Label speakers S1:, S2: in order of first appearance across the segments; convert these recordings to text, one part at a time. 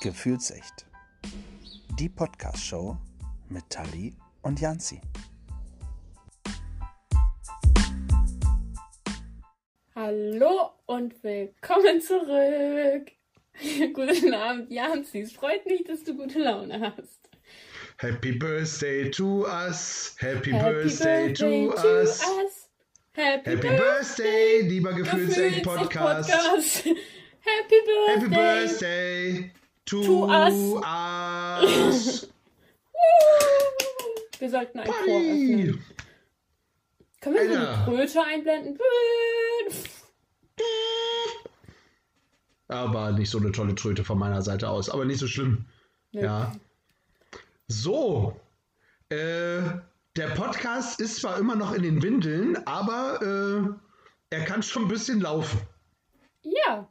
S1: Gefühlsecht. Die Podcast-Show mit Tali und Janzi.
S2: Hallo und willkommen zurück. Guten Abend, Janzi. Es freut mich, dass du gute Laune hast.
S3: Happy Birthday to us. Happy, Happy birthday, birthday, to, to us. us. Happy, Happy birthday, lieber Gefühlsecht Podcast. Podcast.
S2: Happy Birthday.
S3: Happy Birthday to, to us. us.
S2: Wir sollten ein Chor öffnen. Können wir so eine Kröte einblenden?
S3: Aber nicht so eine tolle Tröte von meiner Seite aus. Aber nicht so schlimm. Nee. Ja. So. Äh, der Podcast ist zwar immer noch in den Windeln, aber äh, er kann schon ein bisschen laufen.
S2: Ja.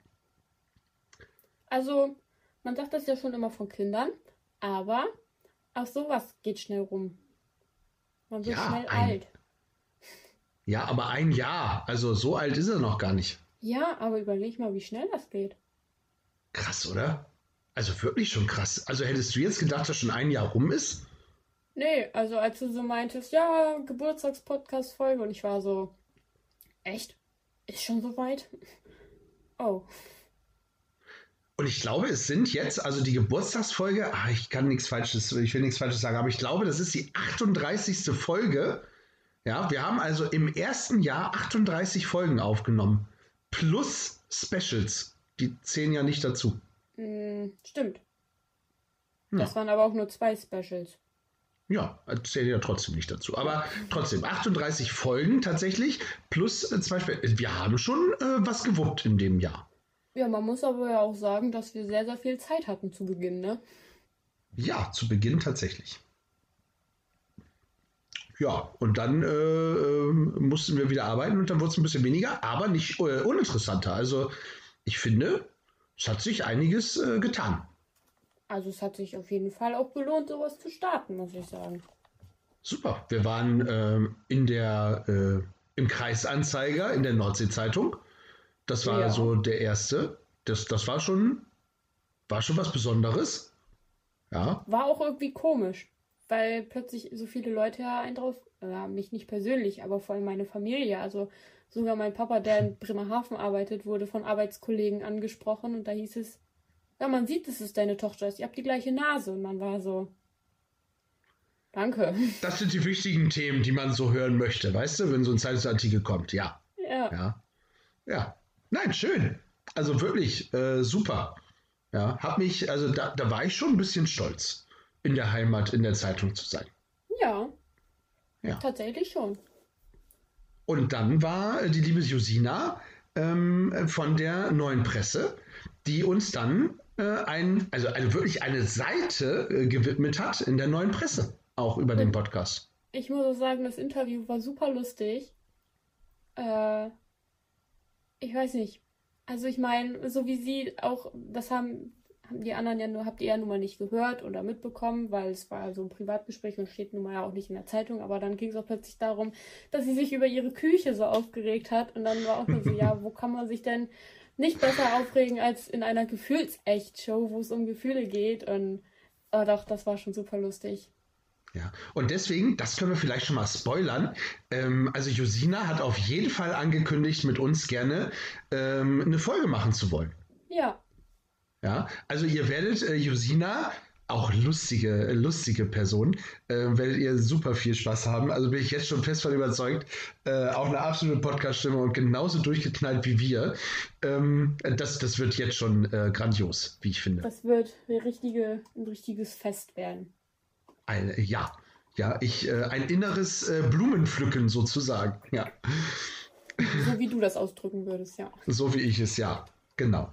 S2: Also, man sagt das ja schon immer von Kindern, aber auch sowas geht schnell rum. Man wird ja, schnell ein, alt.
S3: Ja, aber ein Jahr. Also so alt ist er noch gar nicht.
S2: Ja, aber überleg mal, wie schnell das geht.
S3: Krass, oder? Also wirklich schon krass. Also hättest du jetzt gedacht, dass schon ein Jahr rum ist?
S2: Nee, also als du so meintest, ja, Geburtstagspodcast-Folge und ich war so, echt? Ist schon so weit? Oh.
S3: Und ich glaube, es sind jetzt, also die Geburtstagsfolge, ach, ich kann nichts Falsches, ich will nichts Falsches sagen, aber ich glaube, das ist die 38. Folge. Ja, wir haben also im ersten Jahr 38 Folgen aufgenommen. Plus Specials. Die zählen ja nicht dazu.
S2: Mm, stimmt. Ja. Das waren aber auch nur zwei Specials.
S3: Ja, zählen ja trotzdem nicht dazu. Aber trotzdem, 38 Folgen tatsächlich, plus äh, zum Beispiel, wir haben schon äh, was gewuppt in dem Jahr.
S2: Ja, man muss aber ja auch sagen, dass wir sehr, sehr viel Zeit hatten zu Beginn, ne?
S3: Ja, zu Beginn tatsächlich. Ja, und dann äh, äh, mussten wir wieder arbeiten und dann wurde es ein bisschen weniger, aber nicht äh, uninteressanter. Also ich finde, es hat sich einiges äh, getan.
S2: Also es hat sich auf jeden Fall auch gelohnt, sowas zu starten, muss ich sagen.
S3: Super. Wir waren ähm, in der, äh, im Kreisanzeiger in der Nordsee-Zeitung das war ja. so der erste. Das, das war schon, war schon was Besonderes. Ja.
S2: War auch irgendwie komisch, weil plötzlich so viele Leute ja einen drauf, ja, mich nicht persönlich, aber vor allem meine Familie. Also sogar mein Papa, der in Bremerhaven arbeitet, wurde von Arbeitskollegen angesprochen und da hieß es, ja, man sieht, dass es deine Tochter ist, ihr habt die gleiche Nase. Und man war so, danke.
S3: Das sind die wichtigen Themen, die man so hören möchte, weißt du, wenn so ein Zeitungsartikel kommt, ja.
S2: Ja.
S3: Ja. Ja. Nein, schön. Also wirklich äh, super. Ja, hab mich, also da, da war ich schon ein bisschen stolz, in der Heimat, in der Zeitung zu sein.
S2: Ja. Ja. Tatsächlich schon.
S3: Und dann war die liebe Josina ähm, von der neuen Presse, die uns dann äh, ein, also eine, wirklich eine Seite äh, gewidmet hat in der neuen Presse, auch über den Podcast.
S2: Ich muss auch sagen, das Interview war super lustig. Äh, ich weiß nicht. Also ich meine, so wie sie auch, das haben, haben die anderen ja nur, habt ihr ja nun mal nicht gehört oder mitbekommen, weil es war so ein Privatgespräch und steht nun mal ja auch nicht in der Zeitung, aber dann ging es auch plötzlich darum, dass sie sich über ihre Küche so aufgeregt hat und dann war auch nur so, ja, wo kann man sich denn nicht besser aufregen als in einer Gefühlsecht-Show, wo es um Gefühle geht und oh doch, das war schon super lustig.
S3: Ja, und deswegen, das können wir vielleicht schon mal spoilern. Ähm, also Josina hat auf jeden Fall angekündigt, mit uns gerne ähm, eine Folge machen zu wollen.
S2: Ja.
S3: Ja, also ihr werdet äh, Josina, auch lustige, lustige Person, äh, werdet ihr super viel Spaß haben. Also bin ich jetzt schon fest von überzeugt. Äh, auch eine absolute Podcast-Stimme und genauso durchgeknallt wie wir. Ähm, das, das wird jetzt schon äh, grandios, wie ich finde.
S2: Das wird eine richtige, ein richtiges Fest werden.
S3: Ein, ja, ja, ich, äh, ein inneres äh, Blumenpflücken sozusagen, ja.
S2: So wie du das ausdrücken würdest, ja.
S3: So wie ich es, ja, genau.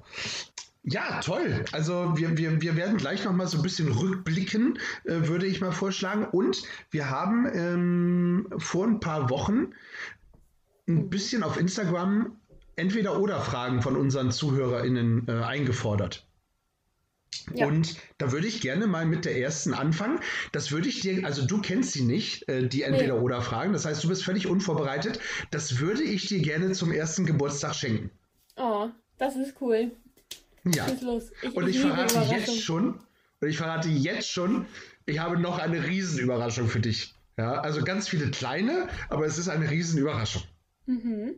S3: Ja, toll. Also wir, wir, wir werden gleich noch mal so ein bisschen rückblicken, äh, würde ich mal vorschlagen. Und wir haben ähm, vor ein paar Wochen ein bisschen auf Instagram entweder oder Fragen von unseren ZuhörerInnen äh, eingefordert. Ja. Und da würde ich gerne mal mit der ersten anfangen. Das würde ich dir, also du kennst sie nicht, äh, die Entweder-Oder-Fragen. Das heißt, du bist völlig unvorbereitet. Das würde ich dir gerne zum ersten Geburtstag schenken.
S2: Oh, das ist cool.
S3: Ja.
S2: Ich,
S3: Und ich
S2: liebe
S3: verrate jetzt schon, und ich verrate jetzt schon, ich habe noch eine Riesenüberraschung für dich. Ja, also ganz viele kleine, aber es ist eine Riesenüberraschung.
S2: Mhm.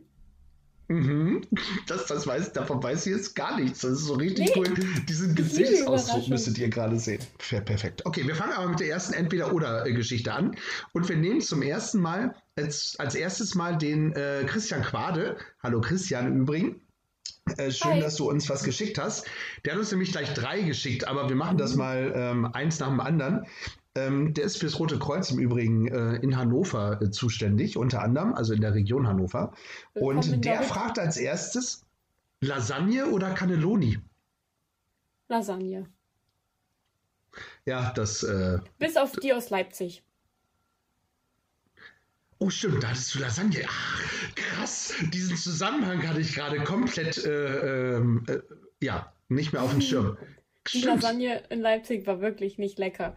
S3: Mhm. Das, das weiß, davon weiß ich jetzt gar nichts. Das ist so richtig
S2: Nee,
S3: cool. Diesen Gesichtsausdruck müsstet ihr gerade sehen. Perfekt. Okay, wir fangen aber mit der ersten Entweder-Oder-Geschichte an. Und wir nehmen zum ersten Mal, als, als erstes Mal den äh, Christian Quade. Hallo Christian im Übrigen. Äh, schön,
S2: Hi.
S3: dass du uns was geschickt hast. Der hat uns nämlich gleich drei geschickt, aber wir machen das mal ähm, eins nach dem anderen. Ähm, der ist fürs Rote Kreuz im Übrigen äh, in Hannover äh, zuständig, unter anderem, also in der Region Hannover.
S2: Willkommen
S3: Und der
S2: der-
S3: fragt als erstes: Lasagne oder Cannelloni?
S2: Lasagne.
S3: Ja, das. Äh,
S2: Bis auf die aus Leipzig.
S3: oh, stimmt, da hattest du Lasagne. Ach, krass. Diesen Zusammenhang hatte ich gerade komplett. Äh, ähm, äh, ja, nicht mehr auf dem Schirm.
S2: Die
S3: Stimmt,
S2: Lasagne in Leipzig war wirklich nicht lecker.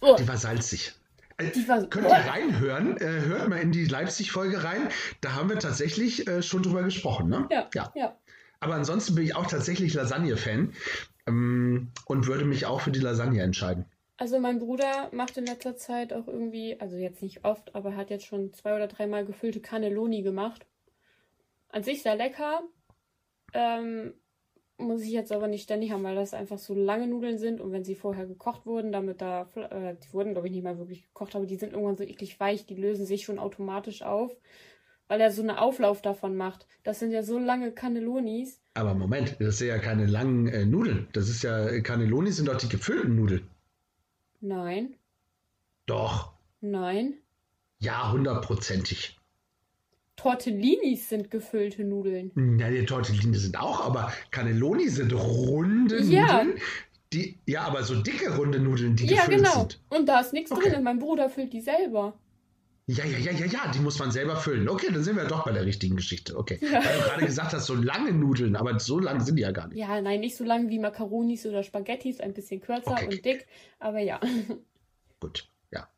S2: Oh,
S3: die war salzig. Äh,
S2: die war
S3: Könnt ihr reinhören? Äh, hört mal in die Leipzig-Folge rein. Da haben wir tatsächlich äh, schon drüber gesprochen, ne?
S2: Ja,
S3: ja.
S2: ja.
S3: Aber ansonsten bin ich auch tatsächlich Lasagne-Fan ähm, und würde mich auch für die Lasagne entscheiden.
S2: Also mein Bruder macht in letzter Zeit auch irgendwie, also jetzt nicht oft, aber hat jetzt schon zwei oder dreimal gefüllte Cannelloni gemacht. An sich sehr lecker. Ähm, muss ich jetzt aber nicht ständig haben, weil das einfach so lange Nudeln sind und wenn sie vorher gekocht wurden, damit da, äh, die wurden glaube ich nicht mal wirklich gekocht, aber die sind irgendwann so eklig weich, die lösen sich schon automatisch auf, weil er so einen Auflauf davon macht. Das sind ja so lange Cannellonis.
S3: Aber Moment, das sind ja keine langen äh, Nudeln. Das ist ja, Cannelloni sind doch die gefüllten Nudeln.
S2: Nein,
S3: Doch.
S2: nein.
S3: Ja, hundertprozentig.
S2: Tortellinis sind gefüllte Nudeln.
S3: Ja, die Tortellini sind auch, aber Cannelloni sind runde
S2: Ja.
S3: Nudeln. Die, ja, aber so dicke runde Nudeln, die
S2: Ja,
S3: gefüllt
S2: genau.
S3: sind.
S2: Und da ist nichts
S3: Okay.
S2: drin. Mein Bruder füllt die selber.
S3: Ja, ja, ja, ja, ja, die muss man selber füllen. Okay, dann sind wir doch bei der richtigen Geschichte. Okay.
S2: Ja.
S3: Weil du gerade gesagt hast, so lange Nudeln, aber so lang sind die ja gar nicht.
S2: Ja, nein, nicht so lang wie Makaronis oder Spaghettis, ein bisschen kürzer
S3: Okay.
S2: und dick. Aber ja.
S3: Gut, ja.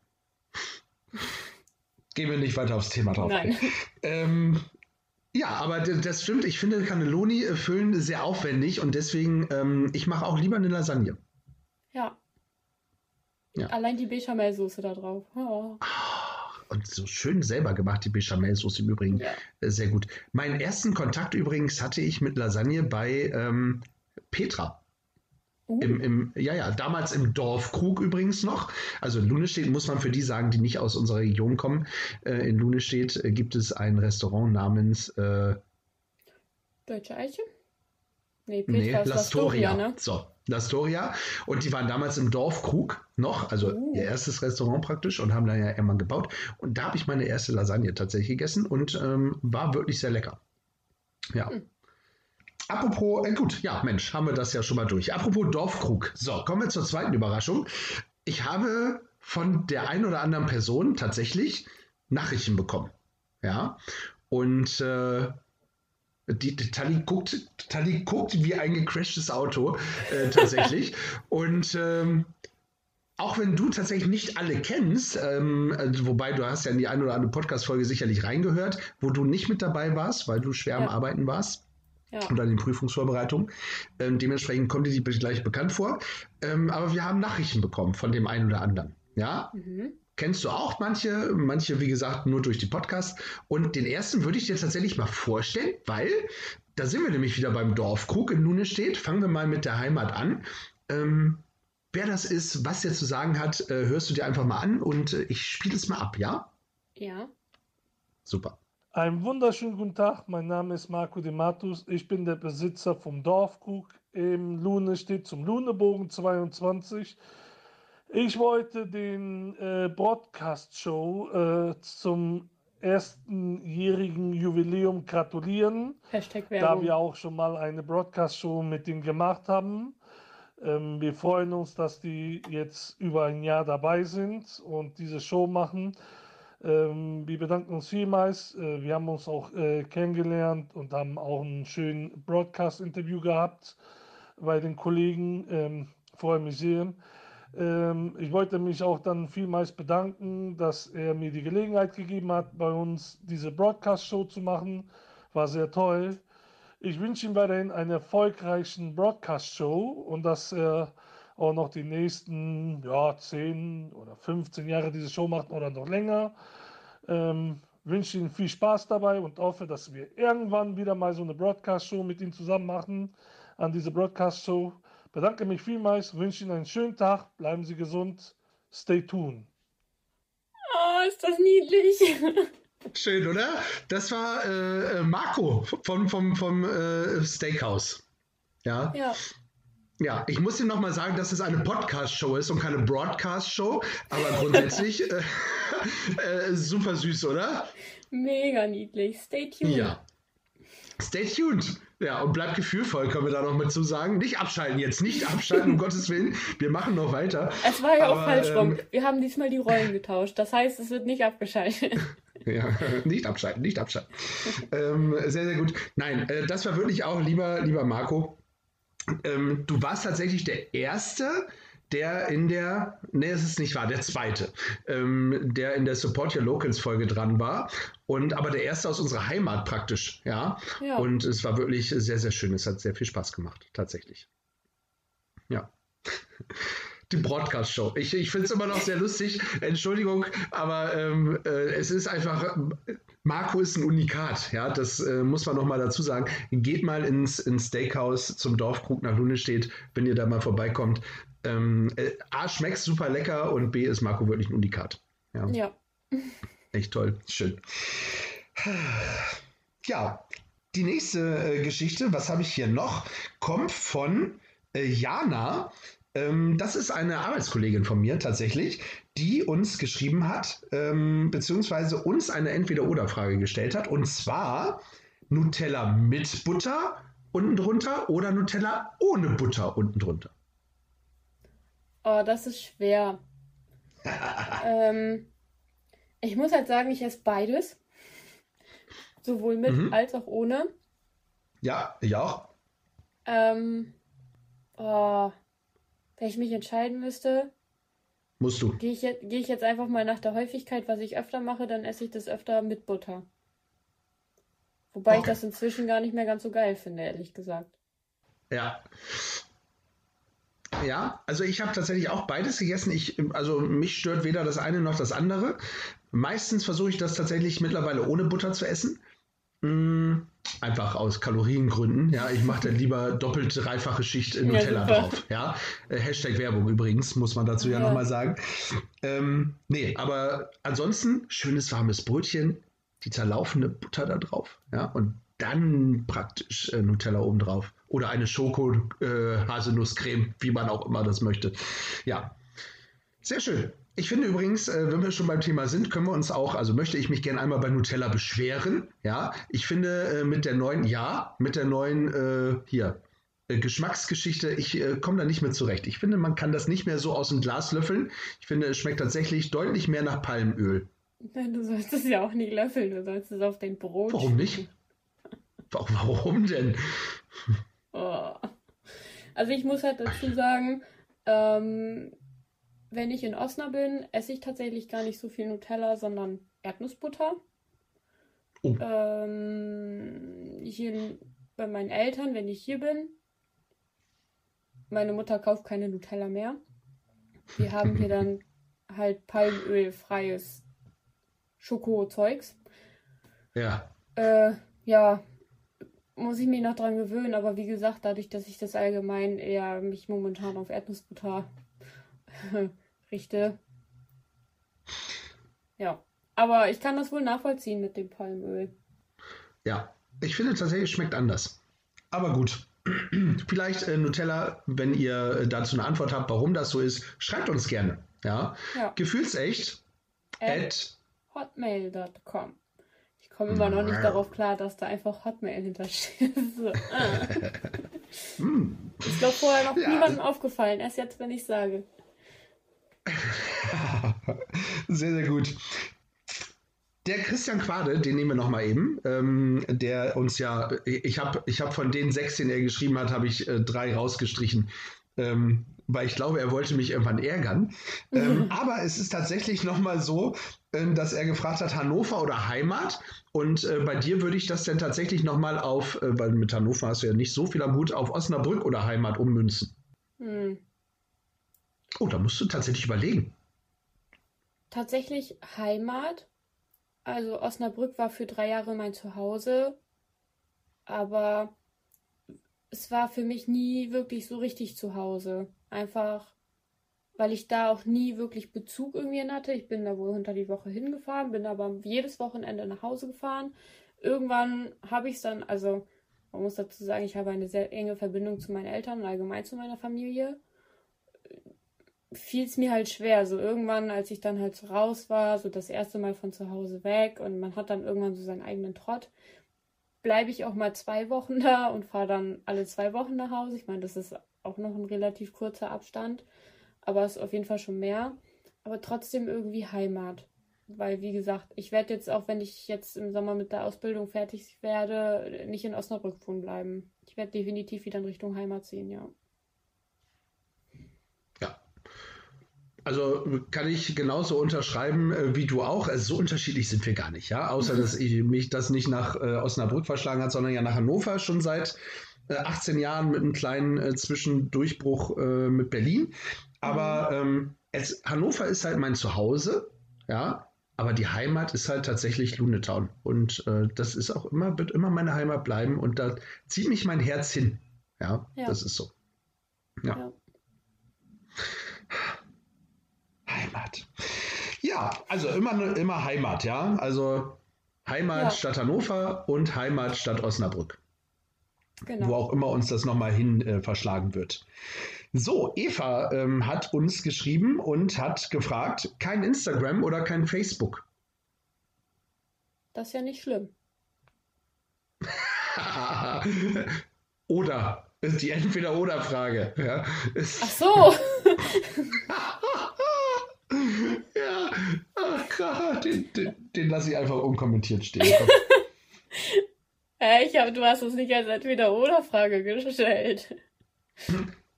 S3: Gehen wir nicht weiter aufs Thema drauf.
S2: Nein.
S3: ein. Ähm, ja, aber das stimmt. Ich finde Cannelloni äh, füllen sehr aufwendig und deswegen, ähm, ich mache auch lieber eine Lasagne.
S2: Ja.
S3: Ja.
S2: Allein die Bechamelsoße da drauf. Oh.
S3: Und so schön selber gemacht, die Bechamelsoße im Übrigen.
S2: Ja.
S3: Äh, Sehr gut. Meinen ersten Kontakt übrigens hatte ich mit Lasagne bei ähm, Petra.
S2: Uh,
S3: Im, im, ja, ja, damals im Dorfkrug übrigens noch. Also in Lunestedt muss man für die sagen, die nicht aus unserer Region kommen. Äh, in Lunestedt äh, gibt es ein Restaurant namens äh,
S2: Deutsche Eiche? Nee,
S3: nee,
S2: Petra ist
S3: Lastoria.
S2: Lastoria, ne?
S3: So, Lastoria. Und die waren damals im Dorfkrug noch, also
S2: Uh.
S3: ihr erstes Restaurant praktisch und haben da ja irgendwann gebaut. Und da habe ich meine erste Lasagne tatsächlich gegessen und ähm, war wirklich sehr lecker. Ja.
S2: Hm.
S3: Apropos, äh, gut, ja, Mensch, haben wir das ja schon mal durch. Apropos Dorfkrug. So, kommen wir zur zweiten Überraschung. Ich habe von der einen oder anderen Person tatsächlich Nachrichten bekommen. Ja. Und äh, die, die Tali guckt, Tali guckt wie ein gecrashtes Auto, äh, tatsächlich. Und ähm, auch wenn du tatsächlich nicht alle kennst, ähm, also wobei du hast ja in die eine oder andere Podcast-Folge sicherlich reingehört, wo du nicht mit dabei warst, weil du schwer am
S2: Ja.
S3: Arbeiten warst
S2: Ja.
S3: oder in den Prüfungsvorbereitungen. Ähm, dementsprechend kommt die gleich bekannt vor. Ähm, aber wir haben Nachrichten bekommen von dem einen oder anderen. Ja,
S2: Mhm.
S3: kennst du auch manche, manche wie gesagt nur durch die Podcasts. Und den ersten würde ich dir tatsächlich mal vorstellen, weil da sind wir nämlich wieder beim Dorfkrug in Lunestedt. Fangen wir mal mit der Heimat an. Ähm, wer das ist, was der zu sagen hat, äh, hörst du dir einfach mal an und äh, ich spiele es mal ab, ja?
S2: Ja.
S3: Super.
S4: Einen wunderschönen guten Tag, mein Name ist Marco de Matus. Ich bin der Besitzer vom Dorfkrug im Lune steht zum Lunebogen 22. Ich wollte den äh, Broadcast Show äh, zum erstenjährigen Jubiläum gratulieren,
S2: Hashtag
S4: da
S2: Werbung.
S4: wir auch schon mal eine Broadcast Show mit denen gemacht haben. Ähm, wir freuen uns, dass die jetzt über ein Jahr dabei sind und diese Show machen. Ähm, wir bedanken uns vielmals. Äh, wir haben uns auch äh, kennengelernt und haben auch einen schönen Broadcast-Interview gehabt bei den Kollegen. Ähm, freue mich sehr. Ähm, ich wollte mich auch dann vielmals bedanken, dass er mir die Gelegenheit gegeben hat, bei uns diese Broadcast-Show zu machen. War sehr toll. Ich wünsche ihm weiterhin eine erfolgreiche Broadcast-Show und dass er auch noch die nächsten ja, 10 oder 15 Jahre diese Show macht oder noch länger. Ähm, wünsche ihm viel Spaß dabei und hoffe, dass wir irgendwann wieder mal so eine Broadcast-Show mit ihm zusammen machen an diese Broadcast-Show. Bedanke mich vielmals, wünsche Ihnen einen schönen Tag, bleiben Sie gesund, stay tuned.
S2: Oh, ist das niedlich.
S3: Schön, oder? Das war äh, äh, Marco vom, vom, vom äh, Steakhouse. Ja.
S2: Ja.
S3: Ja, ich muss Ihnen nochmal sagen, dass es eine Podcast-Show ist und keine Broadcast-Show, aber grundsätzlich äh, äh, super süß, oder?
S2: Mega niedlich. Stay tuned.
S3: Ja. Stay tuned. Ja, und bleibt gefühlvoll, können wir da noch mit zu sagen. Nicht abschalten jetzt, nicht abschalten, um Gottes Willen. Wir machen noch weiter.
S2: Es war ja
S3: Aber,
S2: auch falsch rum.
S3: ähm,
S2: Wir haben diesmal die Rollen getauscht. Das heißt, es wird nicht abgeschaltet.
S3: Ja, nicht abschalten, nicht abschalten. ähm, sehr, sehr gut. Nein, äh, das war wirklich auch, lieber, lieber Marco, ähm, du warst tatsächlich der Erste, der in der, nee, es ist nicht wahr, der Zweite, ähm, der in der Support Your Locals Folge dran war. Und aber der Erste aus unserer Heimat praktisch, ja.
S2: Ja.
S3: Und es war wirklich sehr, sehr schön. Es hat sehr viel Spaß gemacht, tatsächlich. Ja. Die Broadcast-Show. Ich, ich finde es immer noch sehr lustig. Entschuldigung, aber ähm, äh, es ist einfach. Marco ist ein Unikat, ja, das äh, muss man nochmal dazu sagen. Geht mal ins, ins Steakhouse zum Dorfkrug nach Lunestedt, wenn ihr da mal vorbeikommt. Ähm, äh, A, schmeckt super lecker und B, ist Marco wirklich ein Unikat. Ja,
S2: ja.
S3: echt toll, schön. Ja, die nächste äh, Geschichte, was habe ich hier noch, kommt von äh, Jana. Ähm, das ist eine Arbeitskollegin von mir tatsächlich, die uns geschrieben hat, ähm, beziehungsweise uns eine Entweder-Oder-Frage gestellt hat. Und zwar Nutella mit Butter unten drunter oder Nutella ohne Butter unten drunter.
S2: Oh, das ist schwer. ähm, ich muss halt sagen, ich esse beides. Sowohl mit
S3: Mhm.
S2: als auch ohne.
S3: Ja, ich auch.
S2: Ähm, oh, wenn ich mich entscheiden müsste,
S3: Musst du.
S2: gehe ich, jetzt- gehe ich jetzt einfach mal nach der Häufigkeit, was ich öfter mache, dann esse ich das öfter mit Butter. Wobei ich
S3: Okay.
S2: das inzwischen gar nicht mehr ganz so geil finde, ehrlich gesagt.
S3: Ja. Ja, also ich habe tatsächlich auch beides gegessen. Ich, also mich stört weder das eine noch das andere. Meistens versuche ich das tatsächlich mittlerweile ohne Butter zu essen. Mm, Einfach aus Kaloriengründen. Ja, ich mache dann lieber doppelt dreifache Schicht in
S2: Ja,
S3: Nutella
S2: super.
S3: drauf. Ja, Äh, Hashtag Werbung übrigens, muss man dazu ja,
S2: Ja.
S3: nochmal sagen. Ähm, nee, aber ansonsten schönes warmes Brötchen, die zerlaufende Butter da drauf. Ja, und dann praktisch äh, Nutella oben drauf. Oder eine Schoko-Haselnusscreme, wie man auch immer das möchte. Ja, sehr schön. Ich finde übrigens, äh, wenn wir schon beim Thema sind, können wir uns auch, also möchte ich mich gerne einmal bei Nutella beschweren. Ja, ich finde äh, mit der neuen, ja, mit der neuen, äh, hier, äh, Geschmacksgeschichte, ich komme da nicht mehr zurecht. Ich finde, man kann das nicht mehr so aus dem Glas löffeln. Ich finde, es schmeckt tatsächlich deutlich mehr nach Palmöl.
S2: Nein, du sollst es ja auch nicht löffeln, du sollst es auf dein Brot
S3: Warum nicht? warum denn?
S2: Oh. Also ich muss halt dazu sagen, ähm, wenn ich in Osnabrück bin, esse ich tatsächlich gar nicht so viel Nutella, sondern Erdnussbutter.
S3: Oh.
S2: Ähm, hier bei meinen Eltern, wenn ich hier bin, meine Mutter kauft keine Nutella mehr. Wir haben hier dann halt palmölfreies Schokozeugs.
S3: Ja,
S2: Äh, ja, muss ich mich noch dran gewöhnen, aber wie gesagt, dadurch, dass ich das allgemein eher mich momentan auf Erdnussbutter richte. Ja, aber ich kann das wohl nachvollziehen mit dem Palmöl.
S3: ja. Ich finde tatsächlich, es schmeckt anders. Aber gut. Vielleicht äh, Nutella, wenn ihr äh, dazu eine Antwort habt, warum das so ist, schreibt uns gerne. Ja.
S2: Ja,
S3: Gefühlsecht
S2: at
S3: at
S2: hotmail.com. Ich komme immer noch nicht darauf klar, dass da einfach Hotmail hintersteht. so, ah. Ist doch vorher noch
S3: Ja.
S2: niemandem aufgefallen, erst jetzt, wenn ich sage.
S3: Sehr, sehr gut. Der Christian Quade, den nehmen wir noch mal eben, ähm, der uns ja, ich habe ich hab von den sechs, den er geschrieben hat, habe ich äh, drei rausgestrichen. Ähm, weil ich glaube, er wollte mich irgendwann ärgern. Ähm, aber es ist tatsächlich nochmal so, äh, dass er gefragt hat, Hannover oder Heimat. Und äh, bei dir würde ich das dann tatsächlich nochmal auf, äh, weil mit Hannover hast du ja nicht so viel am Hut, auf Osnabrück oder Heimat ummünzen.
S2: Hm.
S3: Oh, da musst du tatsächlich überlegen.
S2: Tatsächlich Heimat. Also Osnabrück war für drei Jahre mein Zuhause. Aber es war für mich nie wirklich so richtig zu Hause. Einfach, weil ich da auch nie wirklich Bezug irgendwie hatte. Ich bin da wohl unter die Woche hingefahren, bin aber jedes Wochenende nach Hause gefahren. Irgendwann habe ich es dann, also man muss dazu sagen, ich habe eine sehr enge Verbindung zu meinen Eltern und allgemein zu meiner Familie. Fiel es mir halt schwer. So irgendwann, als ich dann halt so raus war, so das erste Mal von zu Hause weg und man hat dann irgendwann so seinen eigenen Trott, bleibe ich auch mal zwei Wochen da und fahre dann alle zwei Wochen nach Hause. Ich meine, das ist auch noch ein relativ kurzer Abstand, aber es ist auf jeden Fall schon mehr. Aber trotzdem irgendwie Heimat. Weil, wie gesagt, ich werde jetzt, auch wenn ich jetzt im Sommer mit der Ausbildung fertig werde, nicht in Osnabrück wohnen bleiben. Ich werde definitiv wieder in Richtung Heimat ziehen, ja.
S3: Ja. Also kann ich genauso unterschreiben äh, wie du auch. Also so unterschiedlich sind wir gar nicht, ja. Außer dass ich mich das nicht nach äh, Osnabrück verschlagen hat, sondern ja nach Hannover schon seit äh, 18 Jahren mit einem kleinen äh, Zwischendurchbruch äh, mit Berlin. Aber ähm, es, Hannover ist halt mein Zuhause, ja. Aber die Heimat ist halt tatsächlich Lunetown. Und äh, das ist auch immer, wird immer meine Heimat bleiben. Und da zieht mich mein Herz hin. Ja,
S2: Ja.
S3: das ist so. Ja.
S2: Ja.
S3: Heimat. Ja, also immer, immer Heimat, ja. Also Heimat
S2: Ja.
S3: statt Hannover und Heimat statt Osnabrück.
S2: Genau.
S3: Wo auch immer uns das nochmal hin äh, verschlagen wird. So, Eva ähm, hat uns geschrieben und hat gefragt, kein Instagram oder kein Facebook.
S2: Das ist ja nicht schlimm.
S3: oder, ist die Entweder-Oder-Frage. Ja.
S2: Ach so.
S3: ja, den, den, den lasse ich einfach unkommentiert stehen.
S2: Äh, ich hab, du hast es nicht als Entweder-Oder-Frage gestellt.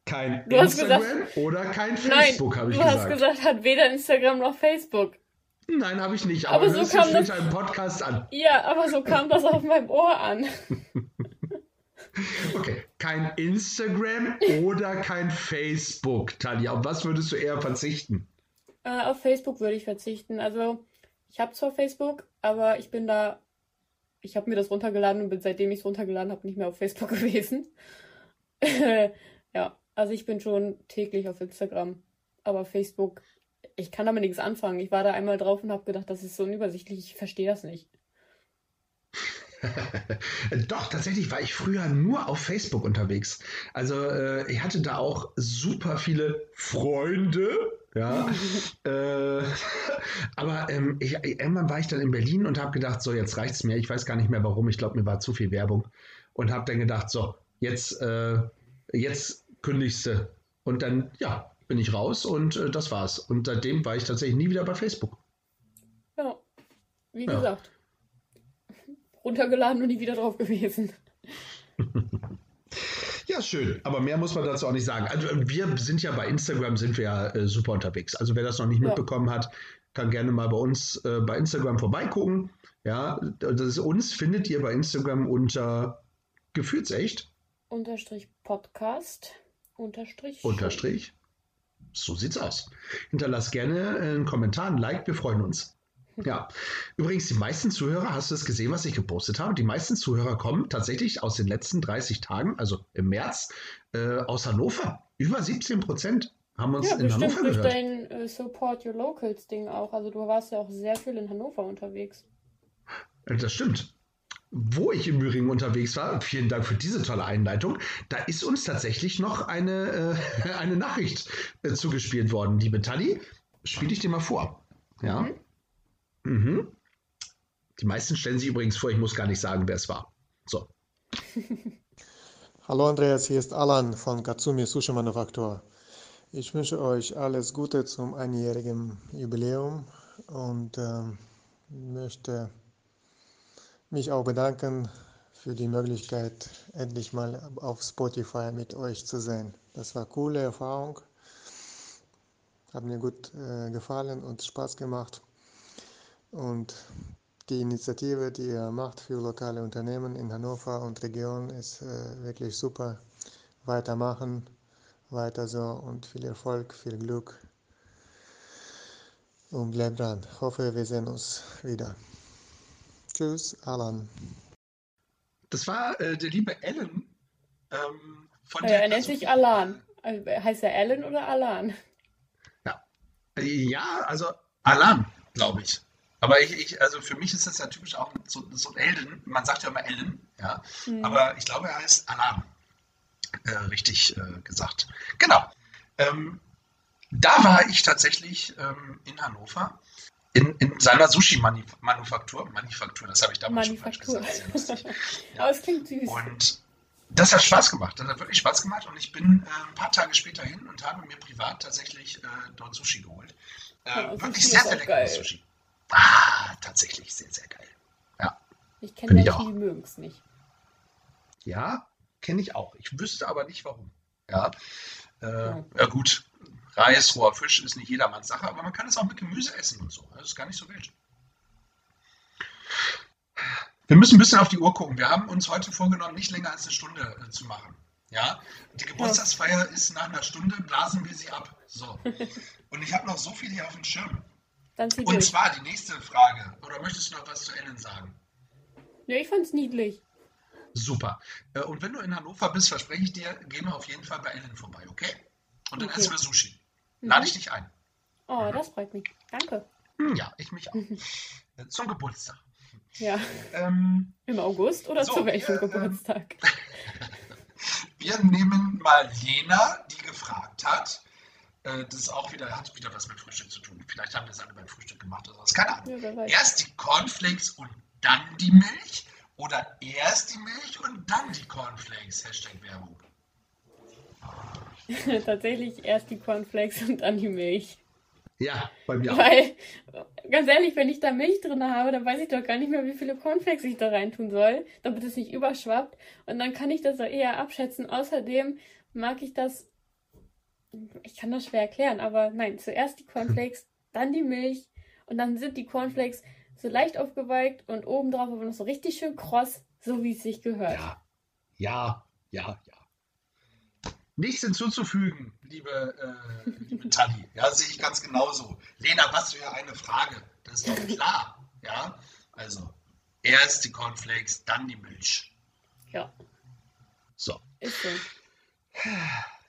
S3: Kein
S2: Du hast
S3: Instagram oder kein Facebook, habe ich
S2: du
S3: gesagt.
S2: hast gesagt, hat weder Instagram noch Facebook.
S3: Nein, habe ich nicht. Aber,
S2: Aber so
S3: du
S2: kam das-
S3: im Podcast an.
S2: Ja, aber so kam das auf meinem Ohr an.
S3: Okay, kein Instagram oder kein Facebook, Tanja. Auf was würdest du eher verzichten?
S2: Äh, auf Facebook würde ich verzichten. Also, ich habe zwar Facebook, aber ich bin da. Ich habe mir das runtergeladen und bin seitdem ich es runtergeladen habe, nicht mehr auf Facebook gewesen. ja, also ich bin schon täglich auf Instagram. Aber Facebook, ich kann damit nichts anfangen. Ich war da einmal drauf und habe gedacht, das ist so unübersichtlich, ich verstehe das nicht.
S3: Doch, tatsächlich war ich früher nur auf Facebook unterwegs. Also äh, ich hatte da auch super viele Freunde. Ja, äh, aber ähm, ich, irgendwann war ich dann in Berlin und habe gedacht, so jetzt reicht's mir. Ich weiß gar nicht mehr warum. Ich glaube, mir war zu viel Werbung und habe dann gedacht, so jetzt, äh, jetzt kündigst du. Und dann, ja, bin ich raus und äh, das war's. Und seitdem war ich tatsächlich nie wieder bei Facebook.
S2: Ja, wie
S3: Ja.
S2: gesagt. Runtergeladen und nie wieder drauf gewesen.
S3: Ja, schön. Aber mehr muss man dazu auch nicht sagen. Also wir sind ja bei Instagram sind wir ja äh, super unterwegs. Also wer das noch nicht
S2: Ja.
S3: mitbekommen hat, kann gerne mal bei uns äh, bei Instagram vorbeigucken. Ja, das ist, uns findet ihr bei Instagram unter Gefühlsecht
S2: Unterstrich Podcast. Unterstrich.
S3: Unterstrich. So sieht's aus. Hinterlasst gerne äh, einen Kommentar, ein Like, wir freuen uns. Ja, übrigens, die meisten Zuhörer, hast du es gesehen, was ich gepostet habe? Die meisten Zuhörer kommen tatsächlich aus den letzten 30 Tagen, also im März, äh, aus Hannover. Über 17 Prozent haben uns
S2: Ja,
S3: in
S2: bestimmt
S3: Hannover
S2: durch
S3: gehört.
S2: dein äh, Support Your Locals Ding auch. Also du warst ja auch sehr viel in Hannover unterwegs.
S3: Äh, Das stimmt. Wo ich im Übrigen unterwegs war, vielen Dank für diese tolle Einleitung, da ist uns tatsächlich noch eine, äh, eine Nachricht äh, zugespielt worden. Liebe Tali, spiele ich dir mal vor. Ja.
S2: Mhm.
S3: Mhm. Die meisten stellen sich übrigens vor, ich muss gar nicht sagen, wer es war. So.
S5: Hallo Andreas, hier ist Alan von Katsumi Sushi Manufaktur. Ich wünsche euch alles Gute zum einjährigen Jubiläum und ähm, möchte mich auch bedanken für die Möglichkeit, endlich mal auf Spotify mit euch zu sein. Das war eine coole Erfahrung hat mir gut äh, gefallen und Spaß gemacht. Und die Initiative, die ihr macht für lokale Unternehmen in Hannover und Region, ist äh, wirklich super. Weitermachen, weiter so und viel Erfolg, viel Glück. Und bleibt dran. Hoffe, wir sehen uns wieder. Tschüss, Alan.
S3: Das war äh, der liebe Alan.
S2: Ähm, von ja, er nennt sich Alan. Also, heißt er Alan oder Alan?
S3: Ja, ja also Alan, glaube ich. Aber ich, ich, also für mich ist das ja typisch auch so, so ein Elden. Man sagt ja immer Ellen, ja. Mhm. Aber ich glaube, er heißt Alan. Äh, richtig äh, gesagt. Genau. Ähm, da war ich tatsächlich ähm, in Hannover in, in seiner Sushi-Manufaktur. Manufaktur, das habe ich damals Manufaktur. schon falsch gesagt.
S2: Ja. Aber es klingt süß.
S3: Und das hat Spaß gemacht. Das hat wirklich Spaß gemacht. Und ich bin äh, ein paar Tage später hin und habe mir privat tatsächlich äh, dort Sushi geholt. Äh, ja, wirklich sehr, sehr leckeres Sushi. Ah, tatsächlich sehr, sehr geil. Ja.
S2: Ich kenne Menschen, die mögen es nicht.
S3: Ja, kenne ich auch. Ich wüsste aber nicht warum. Ja. Äh, ja. ja. gut. Reis, roher Fisch ist nicht jedermanns Sache, aber man kann es auch mit Gemüse essen und so. Das ist gar nicht so wild. Wir müssen ein bisschen auf die Uhr gucken. Wir haben uns heute vorgenommen, nicht länger als eine Stunde äh, zu machen. Ja, die Geburtstagsfeier ist nach einer Stunde, blasen wir sie ab. So. Und ich habe noch so viel hier auf dem Schirm. Und durch. zwar die nächste Frage. Oder möchtest du noch was zu Ellen sagen?
S2: Ja, ich fand's niedlich.
S3: Super. Äh, und wenn du in Hannover bist, verspreche ich dir, gehen wir auf jeden Fall bei Ellen vorbei, okay? Und dann okay. essen wir Sushi. Mhm. Lade ich dich ein.
S2: Oh, das freut mich. Danke.
S3: Hm, ja, ich mich auch. Äh, zum Geburtstag.
S2: Ja. Ähm, Im August oder so, zu welchem wir, Geburtstag?
S3: wir nehmen mal Lena, die gefragt hat, äh, das ist auch wieder, hat wieder was mit Frühstück zu tun. Vielleicht haben wir es alle beim Frühstück gemacht oder was. Keine Ahnung. Ja, erst die Cornflakes und dann die Milch oder erst die Milch und dann die Cornflakes? Hashtag Werbung.
S2: Tatsächlich erst die Cornflakes und dann die Milch.
S3: Ja, bei mir auch.
S2: Weil, ganz ehrlich, wenn ich da Milch drin habe, dann weiß ich doch gar nicht mehr, wie viele Cornflakes ich da reintun soll, damit es nicht überschwappt. Und dann kann ich das auch eher abschätzen. Außerdem mag ich das ich kann das schwer erklären, aber nein, zuerst die Cornflakes, dann die Milch und dann sind die Cornflakes so leicht aufgeweicht und obendrauf aber noch so richtig schön kross, so wie es sich gehört.
S3: Ja, ja, ja, ja. Nichts hinzuzufügen, liebe, äh, liebe Tali. Ja, sehe ich ganz genauso. Lena, was für eine Frage. Das ist doch klar. Ja, also erst die Cornflakes, dann die Milch.
S2: Ja.
S3: So.
S2: Ist so.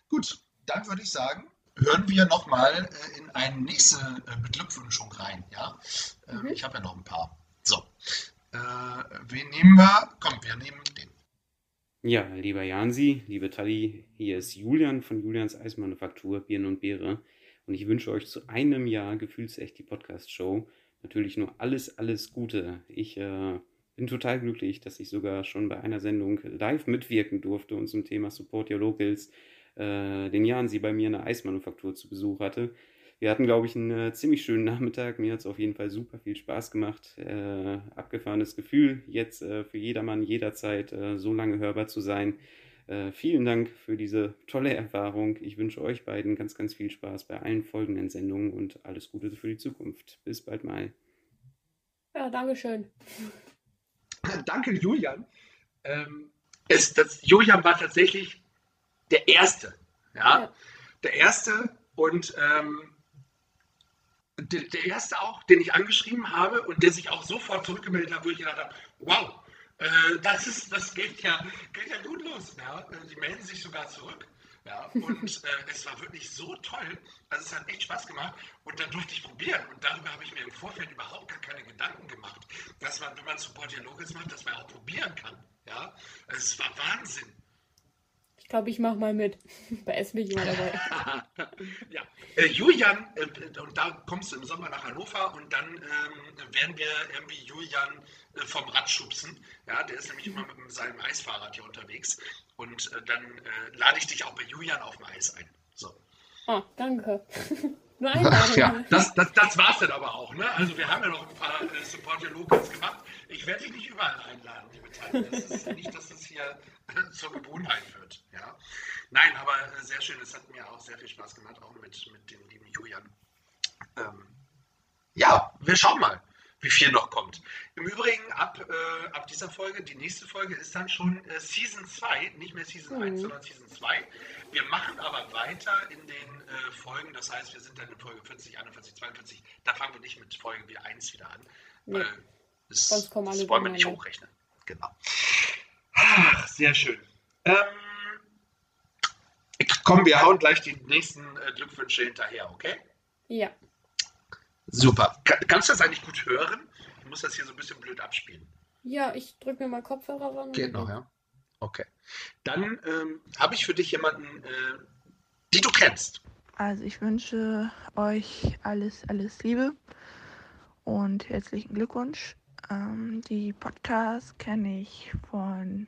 S3: Gut, dann würde ich sagen, hören wir nochmal äh, in eine nächste äh, Beglückwünschung rein. Ja? Äh, mhm. Ich habe ja noch ein paar. So. Äh, wen nehmen wir? Komm, wir nehmen den.
S6: Ja, lieber Jansi, liebe Tali, hier ist Julian von Julians Eismanufaktur, Birnen und Beere. Und ich wünsche euch zu einem Jahr Gefühlsecht die Podcast-Show natürlich nur alles, alles Gute. Ich äh, bin total glücklich, dass ich sogar schon bei einer Sendung live mitwirken durfte und zum Thema Support Your Locals äh, den Jahren sie bei mir in der Eismanufaktur zu Besuch hatte. Wir hatten, glaube ich, einen äh, ziemlich schönen Nachmittag. Mir hat es auf jeden Fall super viel Spaß gemacht. Äh, abgefahrenes Gefühl, jetzt äh, für jedermann jederzeit äh, so lange hörbar zu sein. Äh, vielen Dank für diese tolle Erfahrung. Ich wünsche euch beiden ganz, ganz viel Spaß bei allen folgenden Sendungen und alles Gute für die Zukunft. Bis bald mal.
S2: Ja, Dankeschön.
S3: Danke, Julian. Ähm, es, das, Julian war tatsächlich der Erste. Ja, ja. der Erste und ähm, der, der, Erste auch, den ich angeschrieben habe und der sich auch sofort zurückgemeldet hat, wo ich gedacht habe, wow, äh, das, ist, das geht, ja, geht ja gut los. Ja? Äh, die melden sich sogar zurück. Ja, und äh, es war wirklich so toll. Also es hat echt Spaß gemacht und dann durfte ich probieren. Und darüber habe ich mir im Vorfeld überhaupt gar keine Gedanken gemacht, dass man, wenn man Support Dialoges macht, dass man auch probieren kann. Ja, es war Wahnsinn.
S2: Ich glaube, ich mache mal mit. Bei SB
S3: jemand dabei. ja. Äh, Julian, äh, und da kommst du im Sommer nach Hannover und dann ähm, werden wir irgendwie Julian äh, vom Rad schubsen. Ja, der ist nämlich immer mit seinem Eisfahrrad hier unterwegs. Und äh, dann äh, lade ich dich auch bei Julian auf dem Eis ein. So.
S2: Oh, danke.
S3: Nur Ach, ja, das, das, das war es dann aber auch. Ne? Also wir haben ja noch ein paar äh, Support Your Locals gemacht. Ich werde dich nicht überall einladen, liebe Teile. Das ist nicht, dass das hier zur Gewohnheit wird. Ja? Nein, aber äh, sehr schön. Es hat mir auch sehr viel Spaß gemacht, auch mit, mit dem lieben Julian. Ähm, ja, wir schauen mal, wie viel noch kommt. Im Übrigen, ab, äh, ab dieser Folge, die nächste Folge ist dann schon äh, Season 2, nicht mehr Season
S2: Mhm.
S3: 1, sondern Season 2. Wir machen aber weiter in den äh, Folgen, das heißt, wir sind dann in Folge 40, 41, 42. Da fangen wir nicht mit Folge 1 wieder an.
S2: Nee.
S3: Weil das, wollen wir nicht hochrechnen. Genau. Ach, sehr schön. Ähm, komm, wir hauen gleich die nächsten äh, Glückwünsche hinterher, okay?
S2: Ja.
S3: Super. Ka- kannst du das eigentlich gut hören? Ich muss das hier so ein bisschen blöd abspielen.
S2: Ja, ich drücke mir mal Kopfhörer ran.
S3: noch, ja? Okay. Dann ähm, habe ich für dich jemanden, äh, die du kennst.
S7: Also ich wünsche euch alles, alles Liebe und herzlichen Glückwunsch. Ähm, die Podcasts kenne ich von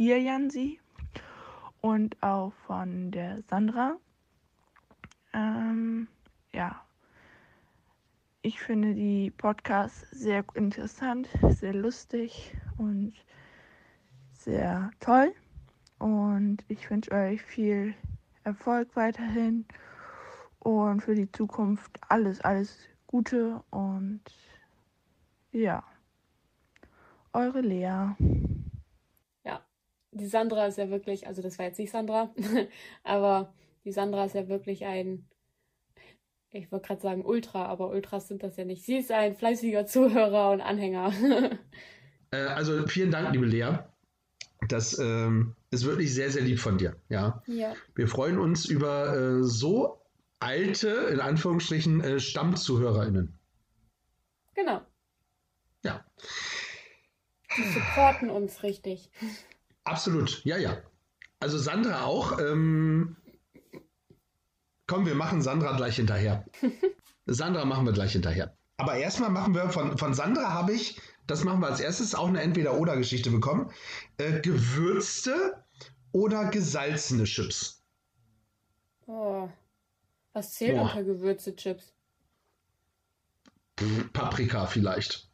S7: dir, Jansi, und auch von der Sandra. Ähm, ja, ich finde die Podcasts sehr interessant, sehr lustig und sehr toll. Und ich wünsche euch viel Erfolg weiterhin und für die Zukunft alles, alles Gute und ja, eure Lea.
S2: Die Sandra ist ja wirklich, also das war jetzt nicht Sandra, aber die Sandra ist ja wirklich ein, ich wollte gerade sagen Ultra, aber Ultras sind das ja nicht. Sie ist ein fleißiger Zuhörer und Anhänger.
S3: Äh, also vielen Dank, liebe Lea. Das ähm, ist wirklich sehr, sehr lieb von dir. Ja.
S2: ja,
S3: Wir freuen uns über äh, so alte, in Anführungsstrichen, äh, StammzuhörerInnen.
S2: genau.
S3: Ja.
S2: Die supporten uns richtig.
S3: Absolut, ja, ja. Also Sandra auch. Ähm, komm, wir machen Sandra gleich hinterher. Sandra machen wir gleich hinterher. Aber erstmal machen wir von, von Sandra habe ich, das machen wir als erstes, auch eine Entweder-Oder-Geschichte bekommen. Äh, gewürzte oder gesalzene Chips.
S2: Oh. Was zählt
S3: Boah.
S2: unter Gewürze Chips?
S3: Paprika vielleicht.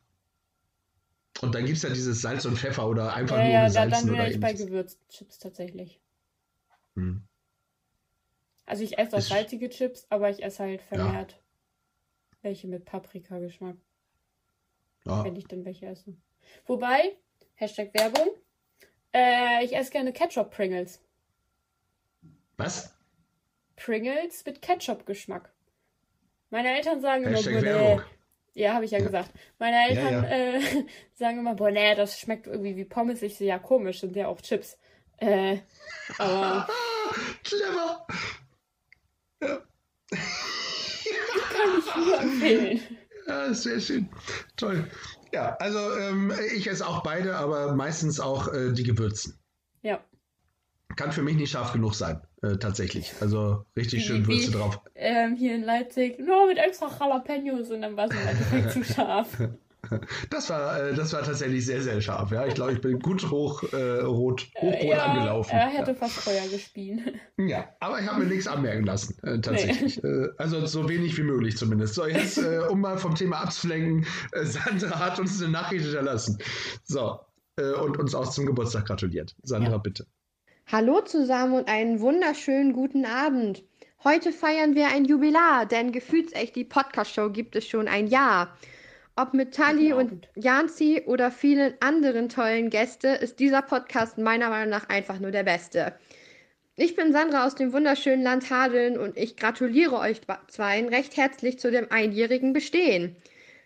S3: Und dann gibt es ja dieses Salz und Pfeffer oder einfach
S2: Ja,
S3: nur
S2: ja, da,
S3: gesalzen
S2: dann wäre ich bei. Gewürzchips tatsächlich.
S3: Hm.
S2: Also ich esse auch
S3: Ist-
S2: salzige Chips, aber ich esse halt vermehrt welche mit Paprika-Geschmack,
S3: Ja.
S2: wenn ich dann welche esse. Wobei, Hashtag Werbung, äh, ich esse gerne Ketchup-Pringles.
S3: Was?
S2: Pringles mit Ketchup-Geschmack. Meine Eltern sagen immer,
S3: Hashtag
S2: nee.
S3: Werbung.
S2: Ja, habe ich ja,
S3: Ja.
S2: gesagt. Meine Eltern
S3: ja.
S2: Äh, sagen immer, boah, nee, das schmeckt irgendwie wie Pommes. Ich sehe ja komisch, sind ja auch Chips. Äh, aber
S3: Clever.
S2: kann ich nur empfehlen.
S3: Ja, sehr schön. Toll. Ja, also ähm, ich esse auch beide, aber meistens auch äh, die Gewürzen.
S2: Ja.
S3: Kann für mich nicht scharf genug sein, äh, tatsächlich. Also richtig schön
S2: wie-
S3: Würze drauf.
S2: Ähm, hier in Leipzig, nur mit extra Jalapenos und dann war es im Endeffekt zu scharf.
S3: Das war, äh, das war tatsächlich sehr, sehr scharf. Ja, ich glaube, ich bin gut hoch äh, rot, hochrot
S2: Äh, ja,
S3: angelaufen.
S2: er hätte fast Feuer gespielt.
S3: Ja, aber ich habe mir nichts anmerken lassen, äh, tatsächlich. Äh, also so wenig wie möglich zumindest. So, jetzt, äh, um mal vom Thema abzulenken, Sandra hat uns eine Nachricht hinterlassen. So, und uns auch zum Geburtstag gratuliert. Sandra,
S2: Ja.
S3: bitte.
S8: Hallo zusammen und einen wunderschönen guten Abend. Heute feiern wir ein Jubilar, denn Gefühlsecht, die Podcast-Show gibt es schon ein Jahr. Ob mit Tali und. Janzi oder vielen anderen tollen Gäste ist dieser Podcast meiner Meinung nach einfach nur der beste. Ich bin Sandra aus dem wunderschönen Land Hadeln und ich gratuliere euch zweien recht herzlich zu dem einjährigen Bestehen.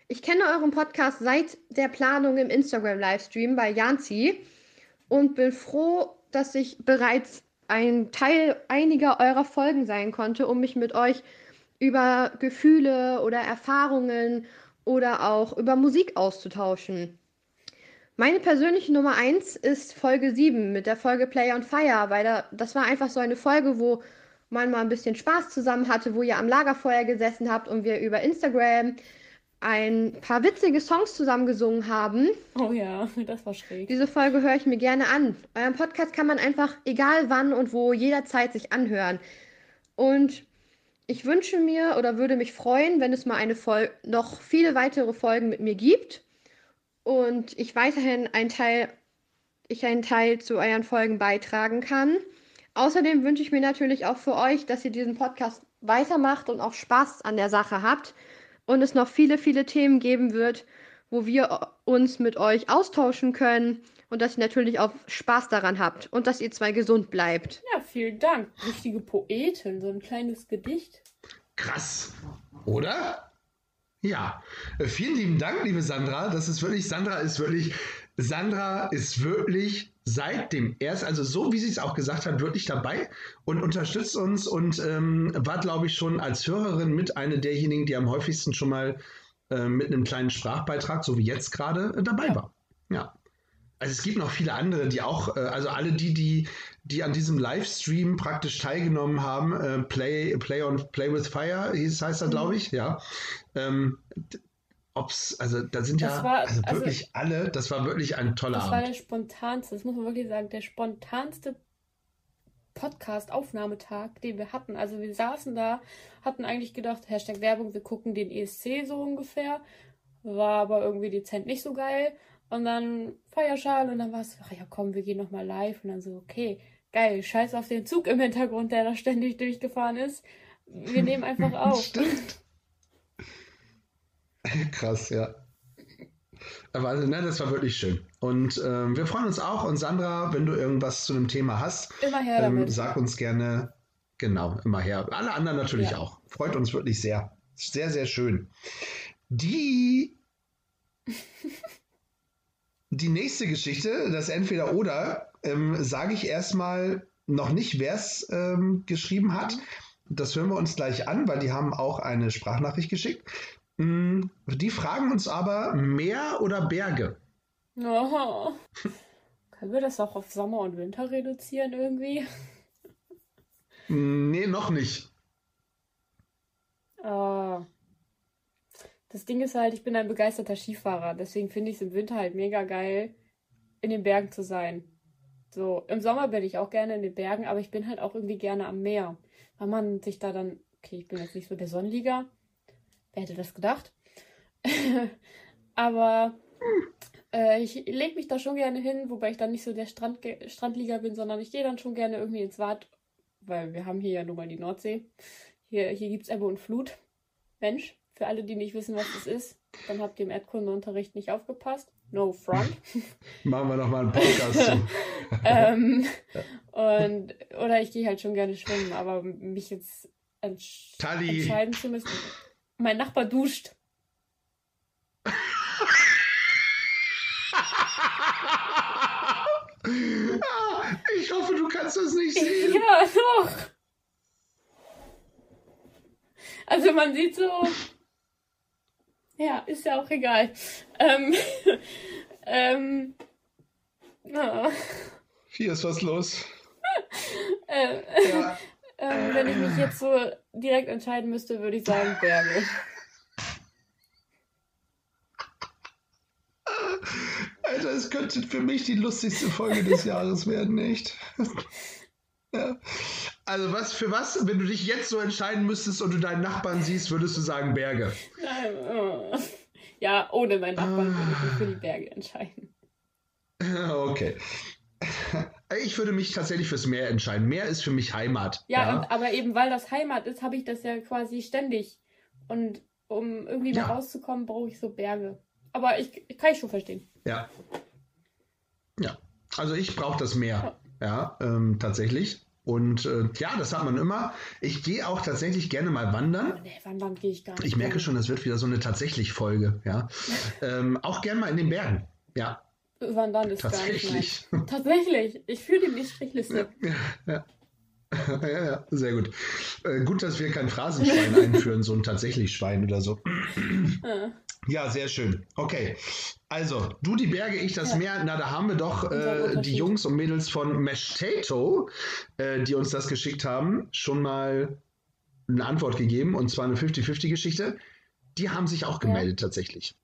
S8: Ich kenne euren Podcast seit der Planung im Instagram-Livestream bei Janzi und bin froh, dass ich bereits ein Teil einiger eurer Folgen sein konnte, um mich mit euch über Gefühle oder Erfahrungen oder auch über Musik auszutauschen. Meine persönliche Nummer 1 ist Folge 7 mit der Folge Play on Fire, weil da, das war einfach so eine Folge, wo man mal ein bisschen Spaß zusammen hatte, wo ihr am Lagerfeuer gesessen habt und wir über Instagram ein paar witzige Songs zusammen gesungen haben.
S2: Oh ja, das war schräg.
S8: Diese Folge höre ich mir gerne an. Euren Podcast kann man einfach egal wann und wo jederzeit sich anhören. Und ich wünsche mir oder würde mich freuen, wenn es mal eine Fol noch viele weitere Folgen mit mir gibt und ich weiterhin ein Teil, ich einen Teil zu euren Folgen beitragen kann. Außerdem wünsche ich mir natürlich auch für euch, dass ihr diesen Podcast weitermacht und auch Spaß an der Sache habt und es noch viele, viele Themen geben wird, wo wir uns mit euch austauschen können und dass ihr natürlich auch Spaß daran habt und dass ihr zwei gesund bleibt.
S2: Ja, vielen Dank. Richtige Poetin, so ein kleines Gedicht.
S3: Krass, oder? Ja, äh, vielen lieben Dank, liebe Sandra. Das ist wirklich, Sandra ist wirklich, Sandra ist wirklich seit dem ersten, also so wie sie es auch gesagt hat, wirklich dabei und unterstützt uns und ähm, war, glaube ich, schon als Hörerin mit einer derjenigen, die am häufigsten schon mal äh, mit einem kleinen Sprachbeitrag, so wie jetzt gerade, äh, dabei war. Ja. Also es gibt noch viele andere, die auch, äh, also alle die, die, die an diesem Livestream praktisch teilgenommen haben, äh, Play, Play on Play with Fire, hieß, heißt er, glaube ich, ja. Ähm, ob's, also da sind
S2: Das
S3: ja
S2: war-
S3: also
S2: also-
S3: wirklich alle, das war wirklich ein toller
S2: Das war
S3: Abend.
S2: der spontanste, das muss man wirklich sagen, der spontanste Podcast-Aufnahmetag, den wir hatten. Also wir saßen da, hatten eigentlich gedacht, Hashtag Werbung, wir gucken den ESC so ungefähr. War aber irgendwie dezent nicht so geil. Und dann Feuerschal und dann war es, ach ja komm, wir gehen nochmal live. Und dann so, okay, geil, scheiß auf den Zug im Hintergrund, der da ständig durchgefahren ist. Wir nehmen einfach auf.
S3: Stimmt. Krass, ja. Aber also, ne, das war wirklich schön. Und ähm, wir freuen uns auch. Und Sandra, wenn du irgendwas zu dem Thema hast,
S2: Immer her
S3: ähm, sag uns gerne, genau, immer her. Alle anderen natürlich
S2: Ja.
S3: auch. Freut uns wirklich sehr. Sehr, sehr schön. Die, die nächste Geschichte, das Entweder-Oder, ähm, sage ich erstmal noch nicht, wer es ähm, geschrieben hat. Das hören wir uns gleich an, weil die haben auch eine Sprachnachricht geschickt. Mm, Die fragen uns aber Meer oder Berge.
S2: Oh. Können wir das auch auf Sommer und Winter reduzieren irgendwie?
S3: Mm, Nee, noch nicht.
S2: Ah. Das Ding ist halt, ich bin ein begeisterter Skifahrer, deswegen finde ich es im Winter halt mega geil, in den Bergen zu sein. So, im Sommer bin ich auch gerne in den Bergen, aber ich bin halt auch irgendwie gerne am Meer. Weil man sich da dann, okay, ich bin jetzt nicht so der Sonnenliga. Wer hätte das gedacht? aber äh, ich lege mich da schon gerne hin, wobei ich dann nicht so der Strand Strandliga bin, sondern ich gehe dann schon gerne irgendwie ins Bad, weil wir haben hier ja nun mal die Nordsee. Hier, hier gibt es Ebbe und Flut. Mensch, für alle, die nicht wissen, was das ist, dann habt ihr im Erdkundeunterricht nicht aufgepasst. No front.
S3: Machen wir nochmal einen Podcast zu.
S2: ähm, und, oder ich gehe halt schon gerne schwimmen, aber mich jetzt entsch
S3: Tali.
S2: entscheiden zu müssen. Mein Nachbar duscht.
S3: Ich hoffe, du kannst das nicht sehen.
S2: Ja, doch. Also man sieht so. Ja, ist ja auch egal. Ähm, ähm, ja,
S3: Hier ist was los.
S2: äh,
S3: Ja.
S2: ähm, wenn ich mich jetzt so direkt entscheiden müsste, würde ich sagen Berge.
S3: Alter, es könnte für mich die lustigste Folge des Jahres werden, echt. ja. Also was für was, wenn du dich jetzt so entscheiden müsstest und du deinen Nachbarn siehst, würdest du sagen Berge.
S2: Ähm, äh, Ja, ohne meinen Nachbarn würde ich mich für die Berge entscheiden.
S3: Okay. Ich würde mich tatsächlich fürs Meer entscheiden. Meer ist für mich Heimat.
S2: Ja, Und, aber eben weil das Heimat ist, habe ich das ja quasi ständig. Und um irgendwie
S3: Ja.
S2: mal rauszukommen, brauche ich so Berge. Aber ich, ich kann ich schon verstehen.
S3: Ja. Ja. Also ich brauche das Meer. Ja, ähm, tatsächlich. Und äh, ja, das hat man immer. Ich gehe auch tatsächlich gerne mal wandern.
S2: Oh nee, wandern gehe ich gar nicht.
S3: Ich merke
S2: gerne.
S3: schon, das wird wieder so eine tatsächlich Folge. Ja. ähm, auch gern mal in den Bergen. Ja,
S2: Wandern ist gar
S3: tatsächlich.
S2: nicht meins. Tatsächlich. Ich fühle die Strichliste.
S3: Ja, ja. ja, ja, sehr gut. Äh, gut, dass wir kein Phrasenschwein einführen, so ein tatsächlich Schwein oder so. Ja, sehr schön. Okay. Also, du die Berge, ich das
S2: Ja.
S3: Meer. Na, da haben wir doch äh, die. Jungs und Mädels von Meshtato, äh, die uns das geschickt haben, schon mal eine Antwort gegeben. Und zwar eine 50-50-Geschichte. Die haben sich auch gemeldet, tatsächlich.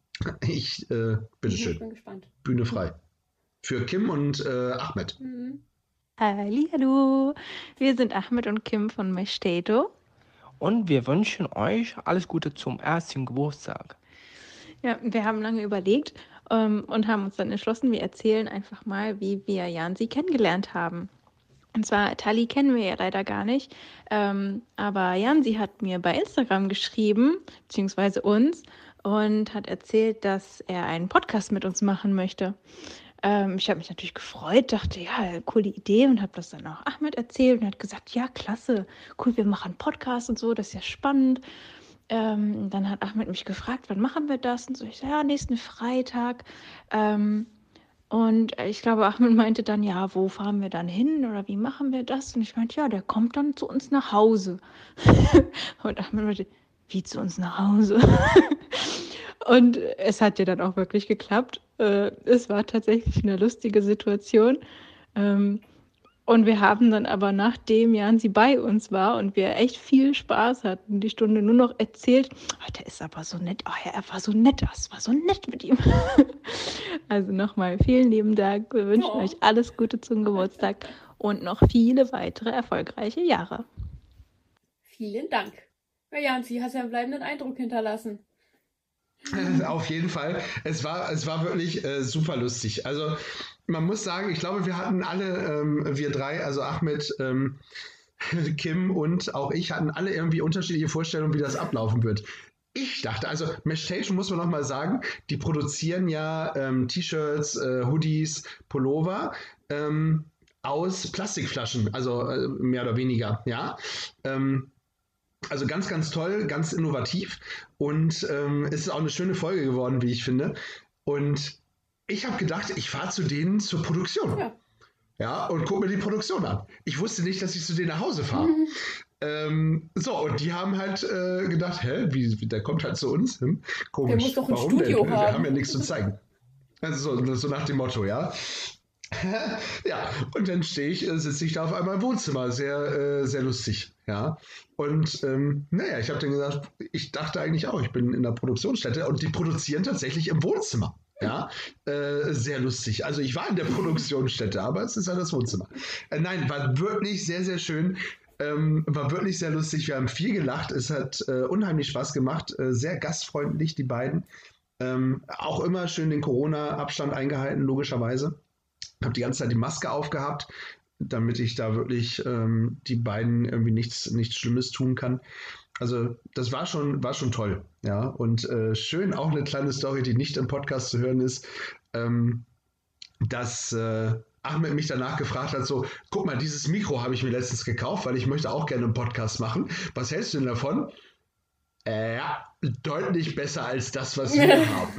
S3: Ich, äh,
S2: Ich
S3: bitteschön.
S2: bin gespannt.
S3: Bühne frei. Für Kim und äh, Ahmed.
S2: Mhm.
S9: Hallo, wir sind Ahmed und Kim von Mesteto.
S10: Und wir wünschen euch alles Gute zum ersten Geburtstag.
S9: Ja, wir haben lange überlegt ähm, und haben uns dann entschlossen, wir erzählen einfach mal, wie wir Jansi kennengelernt haben. Und zwar, Tali kennen wir ja leider gar nicht. Ähm, aber Jansi hat mir bei Instagram geschrieben, beziehungsweise uns, und hat erzählt, dass er einen Podcast mit uns machen möchte. Ähm, ich habe mich natürlich gefreut, dachte, ja, coole Idee und habe das dann auch Ahmed erzählt und hat gesagt, ja, klasse, cool, wir machen Podcast und so, das ist ja spannend. Ähm, dann hat Ahmed mich gefragt, wann machen wir das? Und so, ich so, ja, nächsten Freitag. Ähm, und ich glaube, Ahmed meinte dann, ja, wo fahren wir dann hin oder wie machen wir das? Und ich meinte, ja, der kommt dann zu uns nach Hause. und Ahmed meinte, wie zu uns nach Hause? und es hat ja dann auch wirklich geklappt. Äh, es war tatsächlich eine lustige Situation. Ähm, und wir haben dann aber, nachdem Jansi bei uns war und wir echt viel Spaß hatten, die Stunde nur noch erzählt, oh, der ist aber so nett, oh, ja, er war so nett, es war so nett mit ihm. also nochmal vielen lieben Dank. Wir wünschen oh. euch alles Gute zum Geburtstag und noch viele weitere erfolgreiche Jahre.
S2: Vielen Dank. Ja, Jansi, hast ja einen bleibenden Eindruck hinterlassen.
S3: Auf jeden Fall. Es war, es war wirklich äh, super lustig. Also man muss sagen, ich glaube, wir hatten alle, ähm, wir drei, also Ahmed, ähm, Kim und auch ich, hatten alle irgendwie unterschiedliche Vorstellungen, wie das ablaufen wird. Ich dachte, also Meshtation muss man nochmal sagen, die produzieren ja ähm, T-Shirts, äh, Hoodies, Pullover ähm, aus Plastikflaschen, also äh, mehr oder weniger, ja. Ähm, also ganz, ganz toll, ganz innovativ und ähm, es ist auch eine schöne Folge geworden, wie ich finde. Und ich habe gedacht, ich fahre zu denen zur Produktion. Ja. Ja, und guck mir die Produktion an. Ich wusste nicht, dass ich zu denen nach Hause fahre. Mhm. Ähm, so, und die haben halt äh, gedacht, hä, wie, der kommt halt zu uns. Hm? Komisch. Der muss doch ein Warum Studio denn? haben. Wir haben ja nichts zu zeigen. Also so, so nach dem Motto, ja. ja, und dann stehe ich, äh, sitze ich da auf einmal im Wohnzimmer. Sehr, äh, sehr lustig, ja. Und ähm, naja, ich habe dann gesagt, ich dachte eigentlich auch, ich bin in der Produktionsstätte und die produzieren tatsächlich im Wohnzimmer. Ja, äh, sehr lustig. Also ich war in der Produktionsstätte, aber es ist ja das Wohnzimmer. Äh, nein, war wirklich sehr, sehr schön. Ähm, war wirklich sehr lustig. Wir haben viel gelacht. Es hat äh, unheimlich Spaß gemacht. Äh, sehr gastfreundlich, die beiden. Ähm, auch immer schön den Corona-Abstand eingehalten, logischerweise. Habe die ganze Zeit die Maske aufgehabt, damit ich da wirklich ähm, die beiden irgendwie nichts, nichts Schlimmes tun kann also das war schon, war schon toll, ja. Und äh, schön auch eine kleine Story, die nicht im Podcast zu hören ist, ähm, dass äh, Ahmed mich danach gefragt hat: so, guck mal, dieses Mikro habe ich mir letztens gekauft, weil ich möchte auch gerne einen Podcast machen. Was hältst du denn davon? Äh, ja, deutlich besser als das, was wir haben.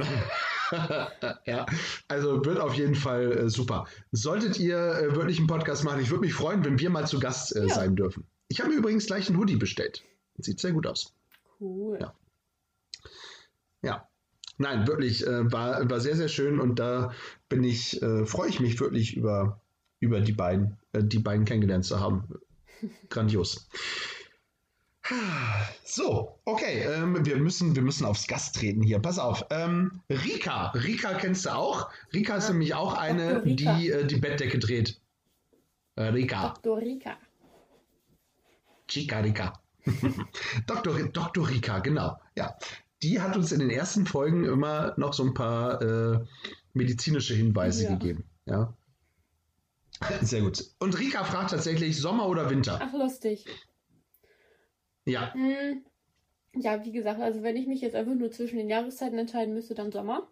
S3: ja, also wird auf jeden Fall äh, super. Solltet ihr äh, wirklich einen Podcast machen, ich würde mich freuen, wenn wir mal zu Gast äh, ja. sein dürfen. Ich habe mir übrigens gleich einen Hoodie bestellt. Sieht sehr gut aus.
S2: Cool.
S3: Ja. ja. Nein, wirklich, äh, war, war sehr, sehr schön und da bin ich, äh, freue ich mich wirklich über, über die beiden, äh, die beiden kennengelernt zu haben. Grandios. So, okay, ähm, wir, müssen, wir müssen aufs Gast treten hier. Pass auf. Ähm, Rika, Rika kennst du auch. Rika ist nämlich auch eine, die äh, die Bettdecke dreht. Äh, Rika.
S2: Dr. Rika.
S3: Chica Rika. Dr. Dr. Rika, genau. Ja. Die hat uns in den ersten Folgen immer noch so ein paar äh, medizinische Hinweise ja. gegeben. Ja. Sehr gut. Und Rika fragt tatsächlich Sommer oder Winter?
S2: Ach, lustig.
S3: Ja.
S2: Hm, ja, wie gesagt, also wenn ich mich jetzt einfach nur zwischen den Jahreszeiten entscheiden müsste, dann Sommer.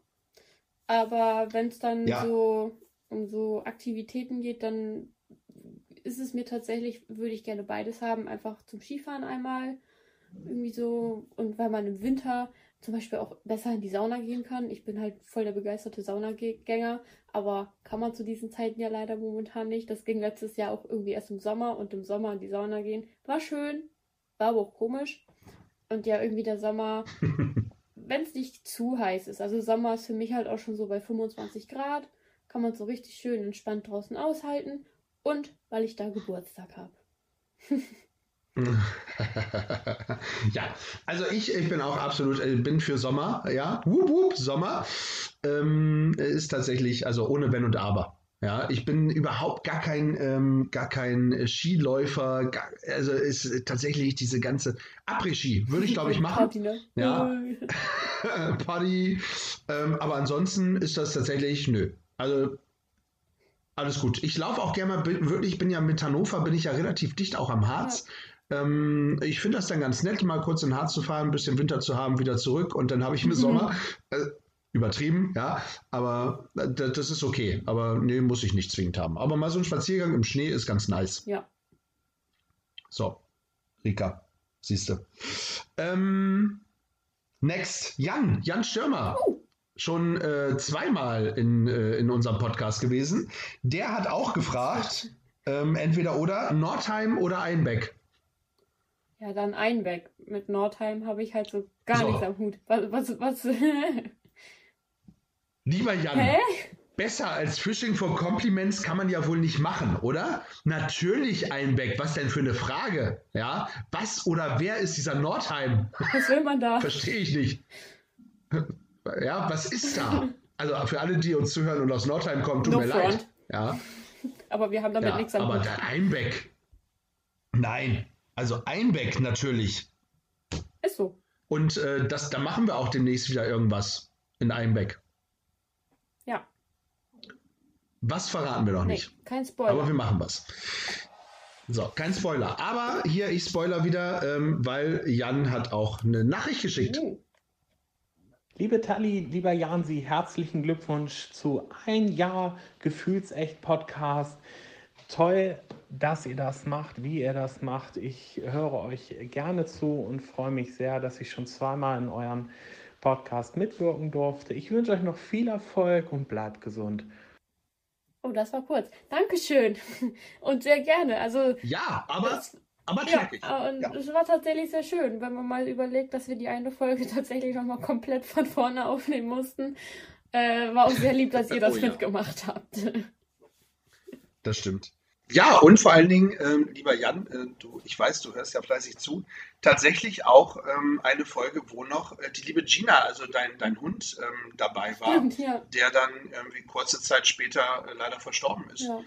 S2: Aber wenn es dann ja. so um so Aktivitäten geht, dann ist es mir tatsächlich, würde ich gerne beides haben, einfach zum Skifahren einmal. Irgendwie so. Und weil man im Winter zum Beispiel auch besser in die Sauna gehen kann. Ich bin halt voll der begeisterte Saunagänger, aber kann man zu diesen Zeiten ja leider momentan nicht. Das ging letztes Jahr auch irgendwie erst im Sommer und im Sommer in die Sauna gehen. War schön, war aber auch komisch. Und ja, irgendwie der Sommer, wenn es nicht zu heiß ist. Also Sommer ist für mich halt auch schon so bei 25 Grad. Kann man so richtig schön entspannt draußen aushalten. Und weil ich da Geburtstag habe.
S3: ja, also ich, ich bin auch absolut, äh, bin für Sommer, ja, wup, wup, Sommer ähm, ist tatsächlich, also ohne Wenn und Aber. Ja, ich bin überhaupt gar kein, ähm, gar kein Skiläufer, gar, also ist tatsächlich diese ganze Après-Ski, würde ich glaube ich machen. Party, ne? Ja. Party, ähm, aber ansonsten ist das tatsächlich, nö. Also alles gut. Ich laufe auch gerne mal, wirklich, ich bin ja mit Hannover, bin ich ja relativ dicht auch am Harz. Ähm, ich finde das dann ganz nett, mal kurz in den Harz zu fahren, ein bisschen Winter zu haben, wieder zurück und dann habe ich im Sommer. Äh, übertrieben, ja, aber äh, das, ist okay. Aber nee, muss ich nicht zwingend haben. Aber mal so ein Spaziergang im Schnee ist ganz nice.
S2: Ja.
S3: So, Rika, siehst du. Ähm, next, Jan, Jan Stürmer. Schon äh, zweimal in, äh, in unserem Podcast gewesen. Der hat auch gefragt, ähm, entweder oder, Nordheim oder Einbeck.
S2: Ja, dann Einbeck. Mit Nordheim habe ich halt so gar
S3: So.
S2: nichts am Hut. Was, was, was?
S3: Lieber Jan,
S2: Hä?
S3: besser als Fishing for Compliments kann man ja wohl nicht machen, oder? Natürlich Einbeck, was denn für eine Frage? Ja, was oder wer ist dieser Nordheim?
S2: Was will man da?
S3: Verstehe ich nicht. Ja, was ist da? Also für alle, die uns zuhören und aus Nordheim kommen, tut
S2: No
S3: mir
S2: front.
S3: leid. Ja,
S2: Aber wir haben damit
S3: ja
S2: nichts am
S3: aber der Einbeck. Nein, also Einbeck natürlich.
S2: Ist so.
S3: Und äh, das, da machen wir auch demnächst wieder irgendwas in Einbeck. Was verraten wir noch
S2: Nee,
S3: nicht?
S2: kein Spoiler.
S3: Aber wir machen was. So, kein Spoiler. Aber hier, ich spoiler wieder, ähm, weil Jan hat auch eine Nachricht geschickt.
S2: Uh,
S11: Liebe Tali, lieber Jansi, herzlichen Glückwunsch zu ein Jahr Gefühlsecht Podcast. Toll, dass ihr das macht, wie ihr das macht. Ich höre euch gerne zu und freue mich sehr, dass ich schon zweimal in eurem Podcast mitwirken durfte. Ich wünsche euch noch viel Erfolg und bleibt gesund.
S2: Oh, das war kurz. Dankeschön. Und sehr gerne. Also,
S3: Ja, aber,
S2: das,
S3: aber
S2: ja,
S3: knackig.
S2: und
S3: Ja.
S2: es war tatsächlich sehr schön, wenn man mal überlegt, dass wir die eine Folge tatsächlich nochmal komplett von vorne aufnehmen mussten. Äh, war auch sehr lieb, dass ihr das
S3: Oh ja.
S2: mitgemacht habt.
S3: Das stimmt. Ja, und vor allen Dingen, ähm, lieber Jan, äh, du, ich weiß, du hörst ja fleißig zu, tatsächlich auch ähm, eine Folge, wo noch äh, die liebe Gina, also dein, dein Hund, ähm, dabei war,
S2: Stimmt, ja.
S3: der dann irgendwie kurze Zeit später äh, leider verstorben ist.
S2: ja.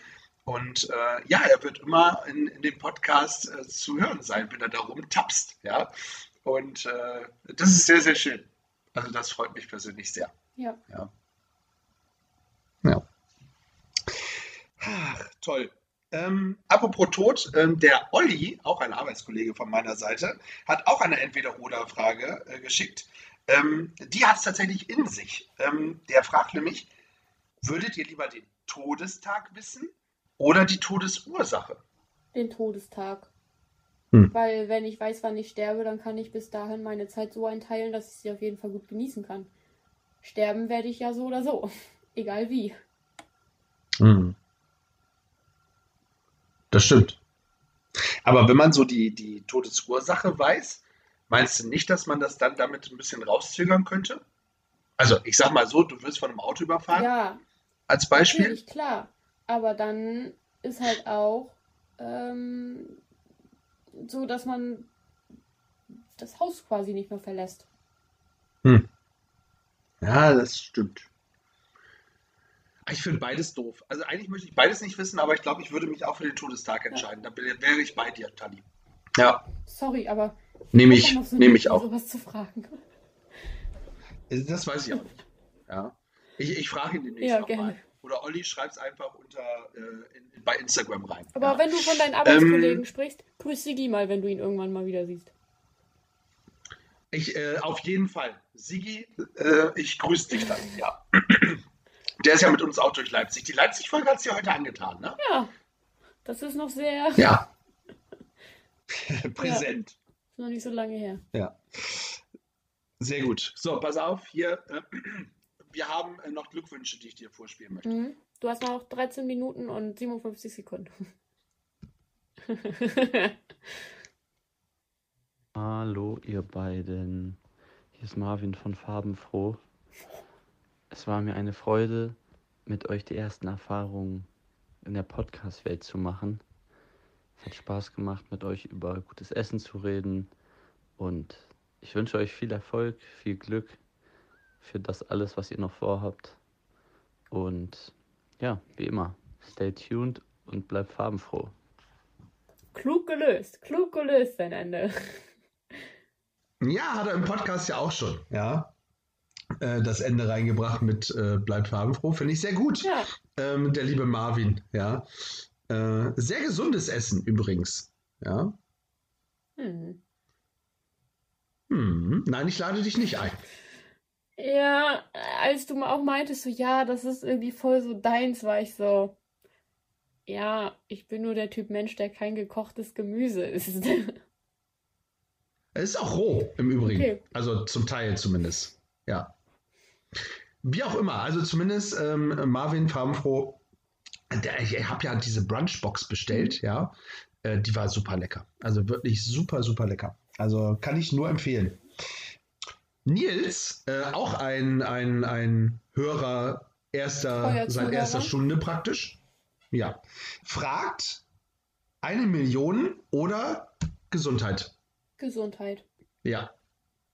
S3: Und äh, ja, er wird immer in, in dem Podcast äh, zu hören sein, wenn er da rumtapst. Ja? Und äh, das ist sehr, sehr schön. Also das freut mich persönlich sehr.
S2: Ja.
S3: Ja. ja. Ach, toll. Ähm, apropos Tod, ähm, der Olli, auch ein Arbeitskollege von meiner Seite, hat auch eine Entweder-Oder-Frage äh, geschickt. Ähm, die hat es tatsächlich in sich. Ähm, der fragt nämlich, würdet ihr lieber den Todestag wissen oder die Todesursache?
S2: Den Todestag.
S3: Hm.
S2: Weil, wenn ich weiß, wann ich sterbe, dann kann ich bis dahin meine Zeit so einteilen, dass ich sie auf jeden Fall gut genießen kann. Sterben werde ich ja so oder so. Egal wie.
S3: Mhm. Das stimmt. Aber wenn man so die, die Todesursache weiß, meinst du nicht, dass man das dann damit ein bisschen rauszögern könnte? Also, ich sag mal so, du wirst von einem Auto überfahren,
S2: Ja,
S3: als Beispiel.
S2: natürlich, klar. Aber dann ist halt auch ähm, so, dass man das Haus quasi nicht mehr verlässt.
S3: Hm. Ja, das stimmt. Ich finde beides doof. Also eigentlich möchte ich beides nicht wissen, aber ich glaube, ich würde mich auch für den Todestag entscheiden. Da bin- wäre ich bei dir, Tali. Ja,
S2: Sorry, aber
S3: nehme
S2: ich so
S3: nehme ich auch.
S2: sowas zu fragen.
S3: Das weiß ich auch nicht. Ja. Ich, ich frage ihn demnächst
S2: Ja,
S3: nochmal. Oder Olli schreibt es einfach unter, äh, in, bei Instagram rein.
S2: Aber
S3: ja.
S2: wenn du von deinen Arbeitskollegen
S3: Ähm,
S2: sprichst, grüß Sigi mal, wenn du ihn irgendwann mal wieder siehst.
S3: Ich, äh, auf jeden Fall. Sigi, äh, ich grüße dich dann, ja. Der ist ja mit uns auch durch Leipzig. Die Leipzig-Folge hat es dir heute angetan, ne?
S2: Ja, das ist noch sehr.
S3: Ja. Präsent.
S2: Ist noch nicht so lange her.
S3: Ja. Sehr gut. So, pass auf, hier. Äh, wir haben äh, noch Glückwünsche, die ich dir vorspielen möchte.
S2: Mhm. Du hast noch 13 Minuten und 57 Sekunden.
S12: Hallo, ihr beiden. Hier ist Marvin von Farbenfroh. Es war mir eine Freude, mit euch die ersten Erfahrungen in der Podcast-Welt zu machen. Es hat Spaß gemacht, mit euch über gutes Essen zu reden. Und ich wünsche euch viel Erfolg, viel Glück für das alles, was ihr noch vorhabt. Und ja, wie immer, stay tuned und bleibt farbenfroh.
S2: Klug gelöst. Klug gelöst, sein Ende.
S3: Ja, hat er im Podcast ja auch schon, ja. Äh, das Ende reingebracht mit äh, Bleibt farbenfroh. Finde ich sehr gut.
S2: Ja.
S3: Ähm, der liebe Marvin, ja. Äh, sehr gesundes Essen übrigens. Ja.
S2: Hm.
S3: Hm. Nein, ich lade dich nicht ein.
S2: Ja, als du auch meintest, so, ja, das ist irgendwie voll so deins, war ich so, ja, ich bin nur der Typ Mensch, der kein gekochtes Gemüse isst.
S3: Es ist auch roh im Übrigen.
S2: Okay.
S3: Also zum Teil zumindest. Ja. Wie auch immer, also zumindest ähm, Marvin Farbenfroh, der, ich habe ja diese Brunchbox bestellt, ja. Äh, die war super lecker. Also wirklich super, super lecker. Also kann ich nur empfehlen. Nils, äh, auch ein, ein, ein Hörer erster, seit erster. Stunde praktisch. Ja. Fragt eine Million oder Gesundheit.
S2: Gesundheit.
S3: Ja.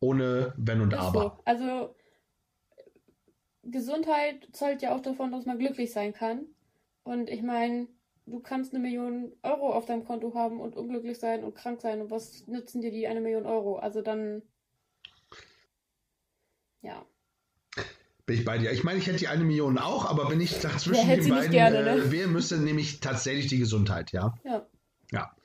S3: Ohne Wenn und
S2: Ist
S3: Aber.
S2: so. Also, Gesundheit zeugt ja auch davon, dass man glücklich sein kann. Und ich meine, du kannst eine Million Euro auf deinem Konto haben und unglücklich sein und krank sein. Und was nützen dir die eine Million Euro? Also dann, ja.
S3: Bin ich bei dir. Ich meine, ich hätte die eine Million auch, aber wenn ich dazwischen
S2: Wer hätte
S3: den
S2: sie nicht
S3: beiden
S2: gerne, ne?
S3: äh, wählen müsste, nehme ich tatsächlich die Gesundheit, ja.
S2: Ja.
S3: Ja.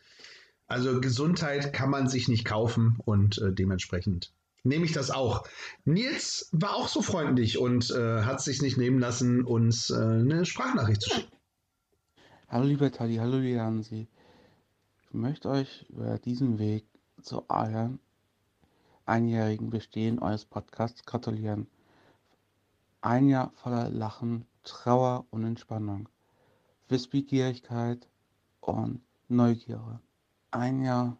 S3: Also Gesundheit kann man sich nicht kaufen und äh, dementsprechend nehme ich das auch. Nils war auch so freundlich und äh, hat sich nicht nehmen lassen, uns äh, eine Sprachnachricht zu schicken.
S13: Hallo lieber Tali, hallo lieber Hansi. Ich möchte euch über diesen Weg zu eurem einjährigen Bestehen eures Podcasts gratulieren. Ein Jahr voller Lachen, Trauer und Entspannung, Wissbegierigkeit und Neugierde. Ein Jahr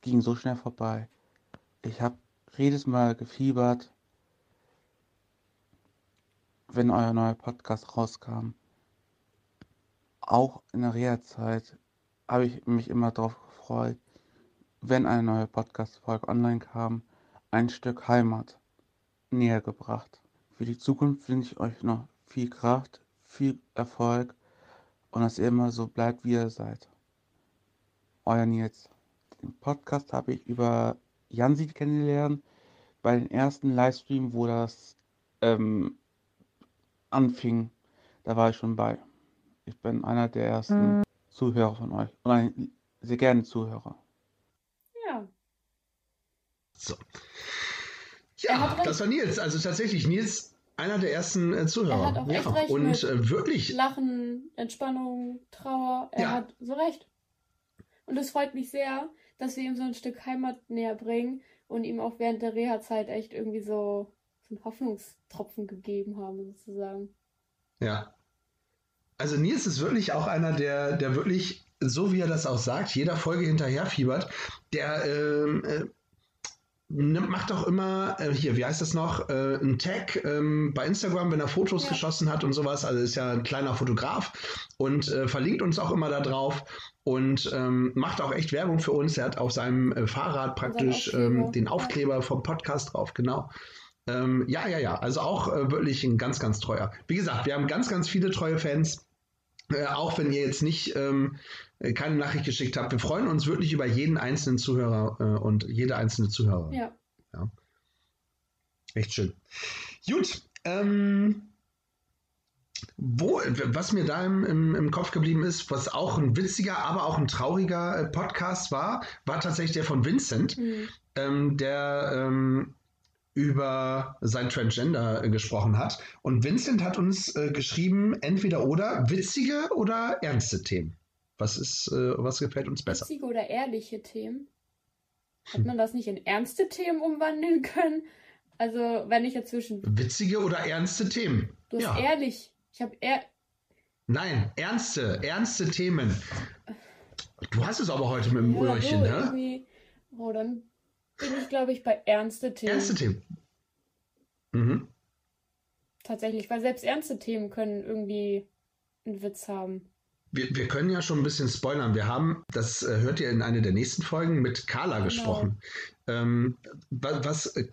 S13: ging so schnell vorbei. Ich habe jedes Mal gefiebert, wenn euer neuer Podcast rauskam. Auch in der Reha-Zeit habe ich mich immer darauf gefreut, wenn eine neue Podcast-Folge online kam, ein Stück Heimat näher gebracht. Für die Zukunft wünsche ich euch noch viel Kraft, viel Erfolg und dass ihr immer so bleibt, wie ihr seid. Euer Nils. Den Podcast habe ich über Jansi kennengelernt, bei den ersten Livestream, wo das ähm, anfing. Da war ich schon bei. Ich bin einer der ersten Zuhörer von euch. Und ein sehr gerne Zuhörer.
S2: Ja.
S3: So.
S2: Er
S3: Ja, das war Nils. Also tatsächlich, Nils, einer der ersten äh,
S2: Er
S3: Zuhörer.
S2: hat auch
S3: ja.
S2: echt recht
S3: und äh, wirklich,
S2: Lachen, Entspannung, Trauer. Er
S3: Ja.
S2: hat so recht. Und es freut mich sehr, dass wir ihm so ein Stück Heimat näher bringen und ihm auch während der Reha-Zeit echt irgendwie so, so einen Hoffnungstropfen gegeben haben, sozusagen.
S3: Ja. Also Nils ist wirklich auch einer, der, der wirklich, so wie er das auch sagt, jeder Folge hinterherfiebert. Der ähm, äh, macht auch immer, äh, hier, wie heißt das noch, äh, ein Tag ähm, bei Instagram, wenn er Fotos
S2: Ja.
S3: geschossen hat und sowas. Also ist ja ein kleiner Fotograf und äh, verlinkt uns auch immer da drauf und ähm, macht auch echt Werbung für uns. Er hat auf seinem äh, Fahrrad praktisch
S2: Aufkleber.
S3: ähm, den Aufkleber vom Podcast drauf, genau. Ähm, ja, ja, ja. Also auch äh, wirklich ein ganz, ganz treuer. Wie gesagt, wir haben ganz, ganz viele treue Fans. Äh, auch wenn ihr jetzt nicht ähm, äh, keine Nachricht geschickt habt. Wir freuen uns wirklich über jeden einzelnen Zuhörer äh, und jede einzelne Zuhörerin.
S2: Ja.
S3: Echt schön. Gut. Ähm, wo, was mir da im, im, im Kopf geblieben ist, was auch ein witziger, aber auch ein trauriger äh, Podcast war, war tatsächlich der von Vincent,
S2: Hm.
S3: ähm, der ähm, über sein Transgender äh, gesprochen hat. Und Vincent hat uns äh, geschrieben, entweder oder, witzige oder ernste Themen. Was ist, äh, was gefällt uns besser?
S2: Witzige oder ehrliche Themen? Hat man das nicht in ernste Themen umwandeln können? Also, wenn ich jetzt zwischen.
S3: Witzige oder ernste Themen?
S2: Du hast
S3: Ja.
S2: ehrlich. Ich habe ehr.
S3: Nein, ernste, ernste Themen. Du hast es aber heute mit dem
S2: Ja,
S3: Öhrchen,
S2: so
S3: ne?
S2: irgendwie. Oh, dann bin ich, glaube ich, bei ernste Themen.
S3: Ernste Themen. Mhm.
S2: Tatsächlich, weil selbst ernste Themen können irgendwie einen Witz haben.
S3: Wir, wir können ja schon ein bisschen spoilern. Wir haben, das äh, hört ihr in einer der nächsten Folgen, mit Carla
S2: Genau.
S3: gesprochen. Ähm, wa- was, äh,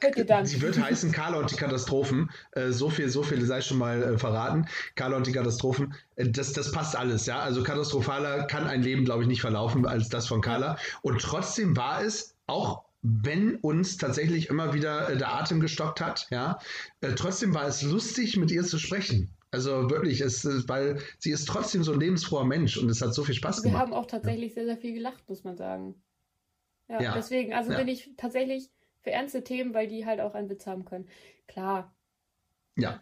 S3: sie wird heißen Carla und die Katastrophen. Äh, so viel, so viel sei schon mal äh, verraten. Carla und die Katastrophen. Äh, das, das passt alles, ja. Also katastrophaler kann ein Leben, glaube ich, nicht verlaufen als das von Carla. Und trotzdem war es auch wenn uns tatsächlich immer wieder äh, der Atem gestockt hat. Ja, trotzdem war es lustig, mit ihr zu sprechen. Also wirklich, es, weil sie ist trotzdem so ein lebensfroher Mensch und es hat so viel Spaß
S2: Wir
S3: gemacht.
S2: haben auch tatsächlich sehr, sehr viel gelacht, muss man sagen. Ja,
S3: Ja.
S2: deswegen, also
S3: Ja.
S2: bin ich tatsächlich für ernste Themen, weil die halt auch einen Witz haben können. Klar,
S3: Ja,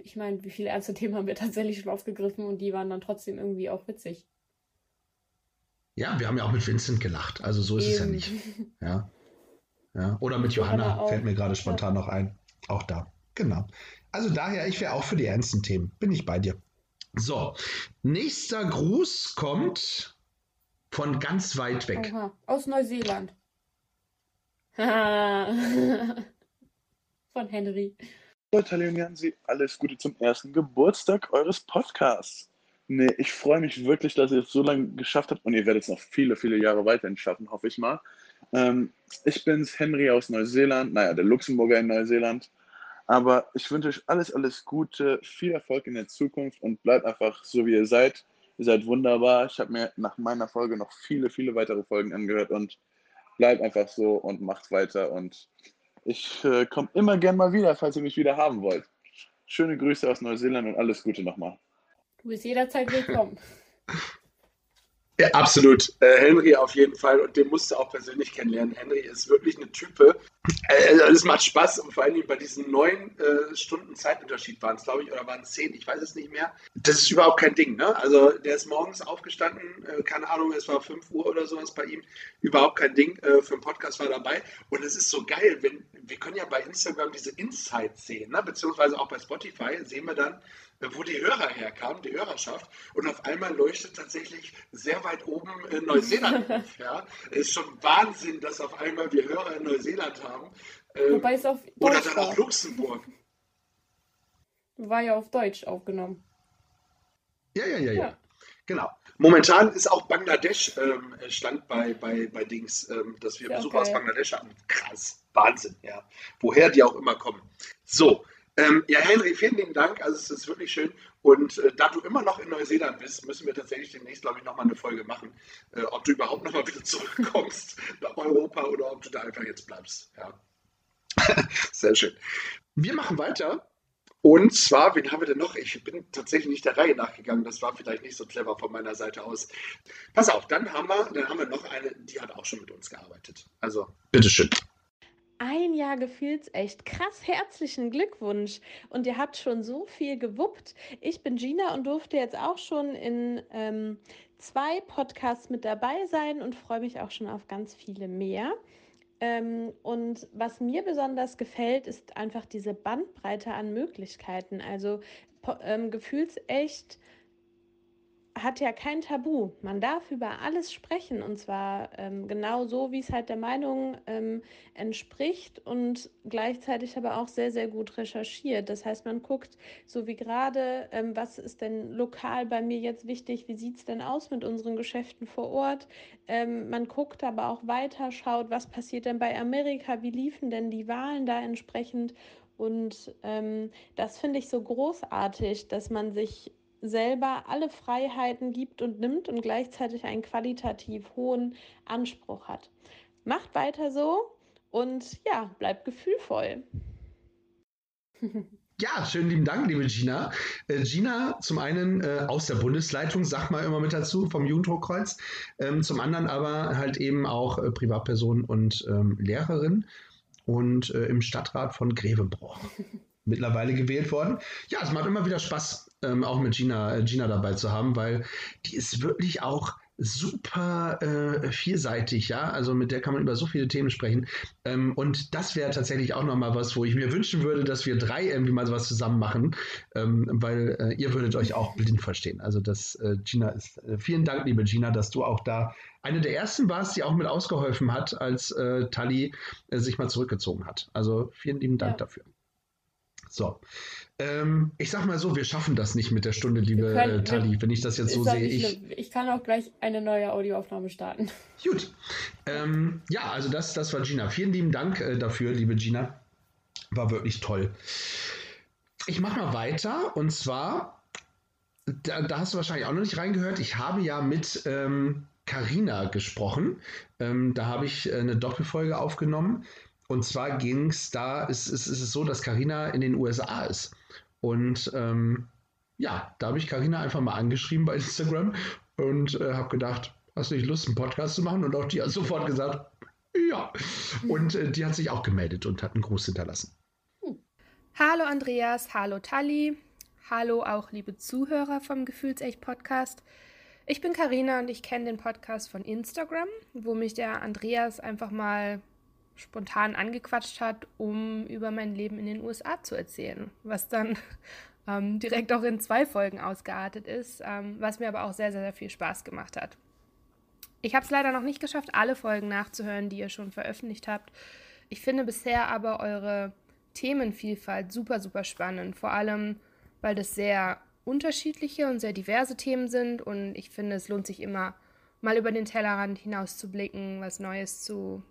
S2: ich meine, wie viele ernste Themen haben wir tatsächlich schon aufgegriffen und die waren dann trotzdem irgendwie auch witzig.
S3: ja, wir haben ja auch mit Vincent gelacht. Also so ist es ja
S2: Eben.
S3: nicht. Ja. ja. Oder mit
S2: Johanna
S3: Johanna, fällt mir gerade spontan noch ein. Auch da. Genau. Also daher, ich wäre auch für die ernsten Themen. Bin ich bei dir. So, nächster Gruß kommt von ganz weit weg.
S2: Oha, aus Neuseeland. Von Henry.
S14: Leute, Tali und Jansi, alles Gute zum ersten Geburtstag eures Podcasts. Nee, ich freue mich wirklich, dass ihr es so lange geschafft habt und ihr werdet es noch viele, viele Jahre weiterhin schaffen, hoffe ich mal. Ähm, ich bin's, Henry aus Neuseeland, naja, der Luxemburger in Neuseeland. Aber ich wünsche euch alles, alles Gute, viel Erfolg in der Zukunft und bleibt einfach so, wie ihr seid. Ihr seid wunderbar. Ich habe mir nach meiner Folge noch viele, viele weitere Folgen angehört und bleibt einfach so und macht weiter. Und ich äh, komme immer gern mal wieder, falls ihr mich wieder haben wollt. Schöne Grüße aus Neuseeland und alles Gute nochmal.
S2: Du bist jederzeit willkommen.
S3: Ja, absolut. Äh, Henry auf jeden Fall. Und den musst du auch persönlich kennenlernen. Henry ist wirklich eine Type. Äh, also es macht Spaß und vor allem bei diesen neun äh, Stunden Zeitunterschied waren es, glaube ich, oder waren es zehn, ich weiß es nicht mehr. Das ist überhaupt kein Ding, ne? Also der ist morgens aufgestanden, äh, keine Ahnung, es war 5 Uhr oder sowas bei ihm. Überhaupt kein Ding. Äh, für einen Podcast war dabei. Und es ist so geil, wenn wir können ja bei Instagram diese Insights sehen, ne? beziehungsweise auch bei Spotify sehen wir dann, wo die Hörer herkamen, die Hörerschaft. Und auf einmal leuchtet tatsächlich sehr weit oben äh, Neuseeland auf. Ja? Es ist schon Wahnsinn, dass auf einmal wir Hörer in Neuseeland haben. Ähm,
S2: Wobei es auf
S3: oder
S2: Deutsch
S3: dann
S2: war.
S3: auch Luxemburg.
S2: War ja auf Deutsch aufgenommen.
S3: Ja, ja, ja, ja. Genau. Momentan ist auch Bangladesch ähm, stand bei, bei, bei Dings, ähm, dass wir
S2: Ja,
S3: Besucher aus
S2: geil.
S3: Bangladesch hatten. Krass. Wahnsinn, ja. Woher die auch immer kommen. So. Ähm, ja, Henry, vielen lieben Dank. Also es ist wirklich schön. Und äh, da du immer noch in Neuseeland bist, müssen wir tatsächlich demnächst, glaube ich, nochmal eine Folge machen, äh, ob du überhaupt nochmal wieder zurückkommst nach Europa oder ob du da einfach jetzt bleibst. Ja. Sehr schön. Wir machen weiter. Und zwar, wen haben wir denn noch? Ich bin tatsächlich nicht der Reihe nachgegangen. Das war vielleicht nicht so clever von meiner Seite aus. Pass auf, dann haben wir, dann haben wir noch eine, die hat auch schon mit uns gearbeitet. Also, bitteschön.
S15: Ein Jahr gefühlsecht. Krass, herzlichen Glückwunsch. Und ihr habt schon so viel gewuppt. Ich bin Gina und durfte jetzt auch schon in ähm, zwei Podcasts mit dabei sein und freue mich auch schon auf ganz viele mehr. Ähm, und was mir besonders gefällt, ist einfach diese Bandbreite an Möglichkeiten. Also ähm, gefühlsecht hat ja kein Tabu. Man darf über alles sprechen und zwar ähm, genau so, wie es halt der Meinung ähm, entspricht und gleichzeitig aber auch sehr, sehr gut recherchiert. Das heißt, man guckt, so wie gerade, ähm, was ist denn lokal bei mir jetzt wichtig, wie sieht es denn aus mit unseren Geschäften vor Ort. Ähm, man guckt aber auch weiter, schaut, was passiert denn bei Amerika, wie liefen denn die Wahlen da entsprechend. Und ähm, das finde ich so großartig, dass man sich selber alle Freiheiten gibt und nimmt und gleichzeitig einen qualitativ hohen Anspruch hat. Macht weiter so und ja, bleibt gefühlvoll.
S3: Ja, schönen lieben Dank, liebe Gina. Äh, Gina, zum einen äh, aus der Bundesleitung, sag mal immer mit dazu, vom Jugenddruckkreuz. Ähm, zum anderen aber halt eben auch äh, Privatperson und ähm, Lehrerin und äh, im Stadtrat von Grevenbroich mittlerweile gewählt worden. Ja, es macht immer wieder Spaß, ähm, auch mit Gina, äh, Gina dabei zu haben, weil die ist wirklich auch super äh, vielseitig, ja. Also mit der kann man über so viele Themen sprechen. Ähm, und das wäre tatsächlich auch nochmal was, wo ich mir wünschen würde, dass wir drei irgendwie mal sowas zusammen machen, ähm, weil äh, ihr würdet euch auch blind verstehen. Also das, äh, Gina ist, äh, vielen Dank, liebe Gina, dass du auch da eine der ersten warst, die auch mit ausgeholfen hat, als äh, Tali sich mal zurückgezogen hat. Also vielen lieben Dank
S2: Ja.
S3: dafür. So. Ähm, ich sag mal so, wir schaffen das nicht mit der Stunde, liebe
S2: können-
S3: äh, Tali, wenn ich das jetzt so sehe. Ich,
S2: schlimm. ich kann auch gleich eine neue Audioaufnahme starten.
S3: Gut. Ähm, ja, also das, das war Gina. Vielen lieben Dank äh, dafür, liebe Gina. War wirklich toll. Ich mache mal weiter und zwar, da, da hast du wahrscheinlich auch noch nicht reingehört. Ich habe ja mit ähm, Carina gesprochen. Ähm, da habe ich äh, eine Doppelfolge aufgenommen. Und zwar ging es da, ist, ist, ist es so, dass Carina in den USA ist. Und ähm, ja, da habe ich Carina einfach mal angeschrieben bei Instagram und äh, habe gedacht, hast du nicht Lust, einen Podcast zu machen? Und auch die hat sofort gesagt, ja. Und äh, die hat sich auch gemeldet und hat einen Gruß hinterlassen.
S16: Hallo Andreas, hallo Tali, hallo auch liebe Zuhörer vom Gefühlsecht Podcast. Ich bin Karina und ich kenne den Podcast von Instagram, wo mich der Andreas einfach mal spontan angequatscht hat, um über mein Leben in den USA zu erzählen, was dann ähm, direkt auch in zwei Folgen ausgeartet ist, ähm, was mir aber auch sehr, sehr, sehr viel Spaß gemacht hat. Ich habe es leider noch nicht geschafft, alle Folgen nachzuhören, die ihr schon veröffentlicht habt. Ich finde bisher aber eure Themenvielfalt super, super spannend. Vor allem, weil das sehr unterschiedliche und sehr diverse Themen sind. Und ich finde, es lohnt sich immer, mal über den Tellerrand hinaus zu blicken, was Neues zu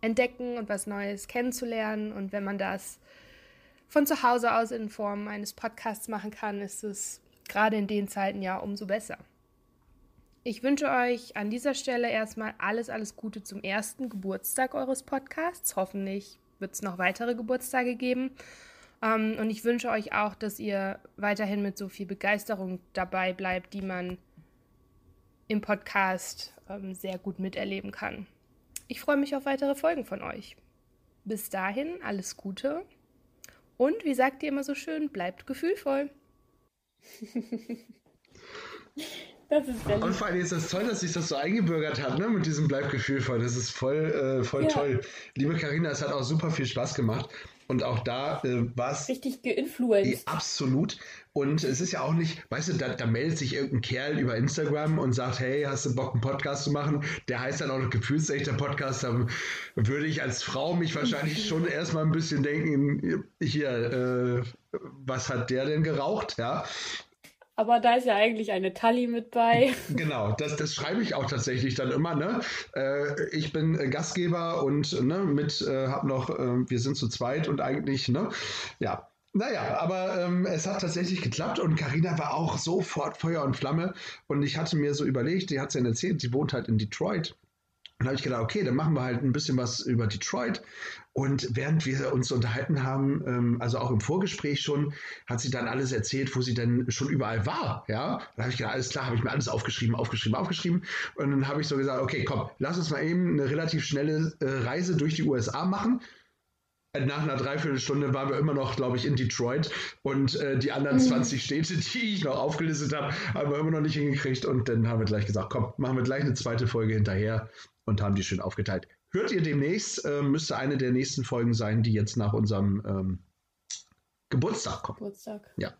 S16: entdecken und was Neues kennenzulernen. Und wenn man das von zu Hause aus in Form eines Podcasts machen kann, ist es gerade in den Zeiten ja umso besser. Ich wünsche euch an dieser Stelle erstmal alles, alles Gute zum ersten Geburtstag eures Podcasts. Hoffentlich wird es noch weitere Geburtstage geben. Ähm, und ich wünsche euch auch, dass ihr weiterhin mit so viel Begeisterung dabei bleibt, die man im Podcast ähm, sehr gut miterleben kann. Ich freue mich auf weitere Folgen von euch. Bis dahin alles Gute und wie sagt ihr immer so schön, bleibt gefühlvoll.
S3: Das ist sehr Und vor allem ist das toll, dass sich das so eingebürgert hat, ne, mit diesem Bleibgefühl voll. Das ist voll, äh, voll ja. toll. Liebe Karina, es hat auch super viel Spaß gemacht. Und auch da äh, war es.
S2: Richtig geinfluenced.
S3: Absolut. Und es ist ja auch nicht, weißt du, da, da, meldet sich irgendein Kerl über Instagram und sagt, hey, hast du Bock, einen Podcast zu machen? Der heißt dann auch noch gefühlsechter Podcast. Da würde ich als Frau mich wahrscheinlich schon erstmal ein bisschen denken, hier, äh, was hat der denn geraucht? Ja.
S2: Aber da ist ja eigentlich eine Tally mit bei.
S3: Genau, das, das schreibe ich auch tatsächlich dann immer. Ne? Äh, ich bin Gastgeber und ne, mit äh, hab noch, äh, wir sind zu zweit und eigentlich, ne? Ja, naja, aber ähm, es hat tatsächlich geklappt und Karina war auch sofort Feuer und Flamme. Und ich hatte mir so überlegt, die hat es ja erzählt, sie wohnt halt in Detroit. Und habe ich gedacht, okay, dann machen wir halt ein bisschen was über Detroit. Und während wir uns unterhalten haben, ähm, also auch im Vorgespräch schon, hat sie dann alles erzählt, wo sie denn schon überall war. Ja, da habe ich gedacht, alles klar, habe ich mir alles aufgeschrieben, aufgeschrieben, aufgeschrieben. Und dann habe ich so gesagt, okay, komm, lass uns mal eben eine relativ schnelle äh, Reise durch die USA machen. Nach einer Dreiviertelstunde waren wir immer noch, glaube ich, in Detroit und äh, die anderen mhm. 20 Städte, die ich noch aufgelistet habe, haben wir immer noch nicht hingekriegt. Und dann haben wir gleich gesagt, komm, machen wir gleich eine zweite Folge hinterher und haben die schön aufgeteilt. Hört ihr demnächst, äh, müsste eine der nächsten Folgen sein, die jetzt nach unserem ähm, Geburtstag kommt.
S2: Geburtstag.
S3: Ja.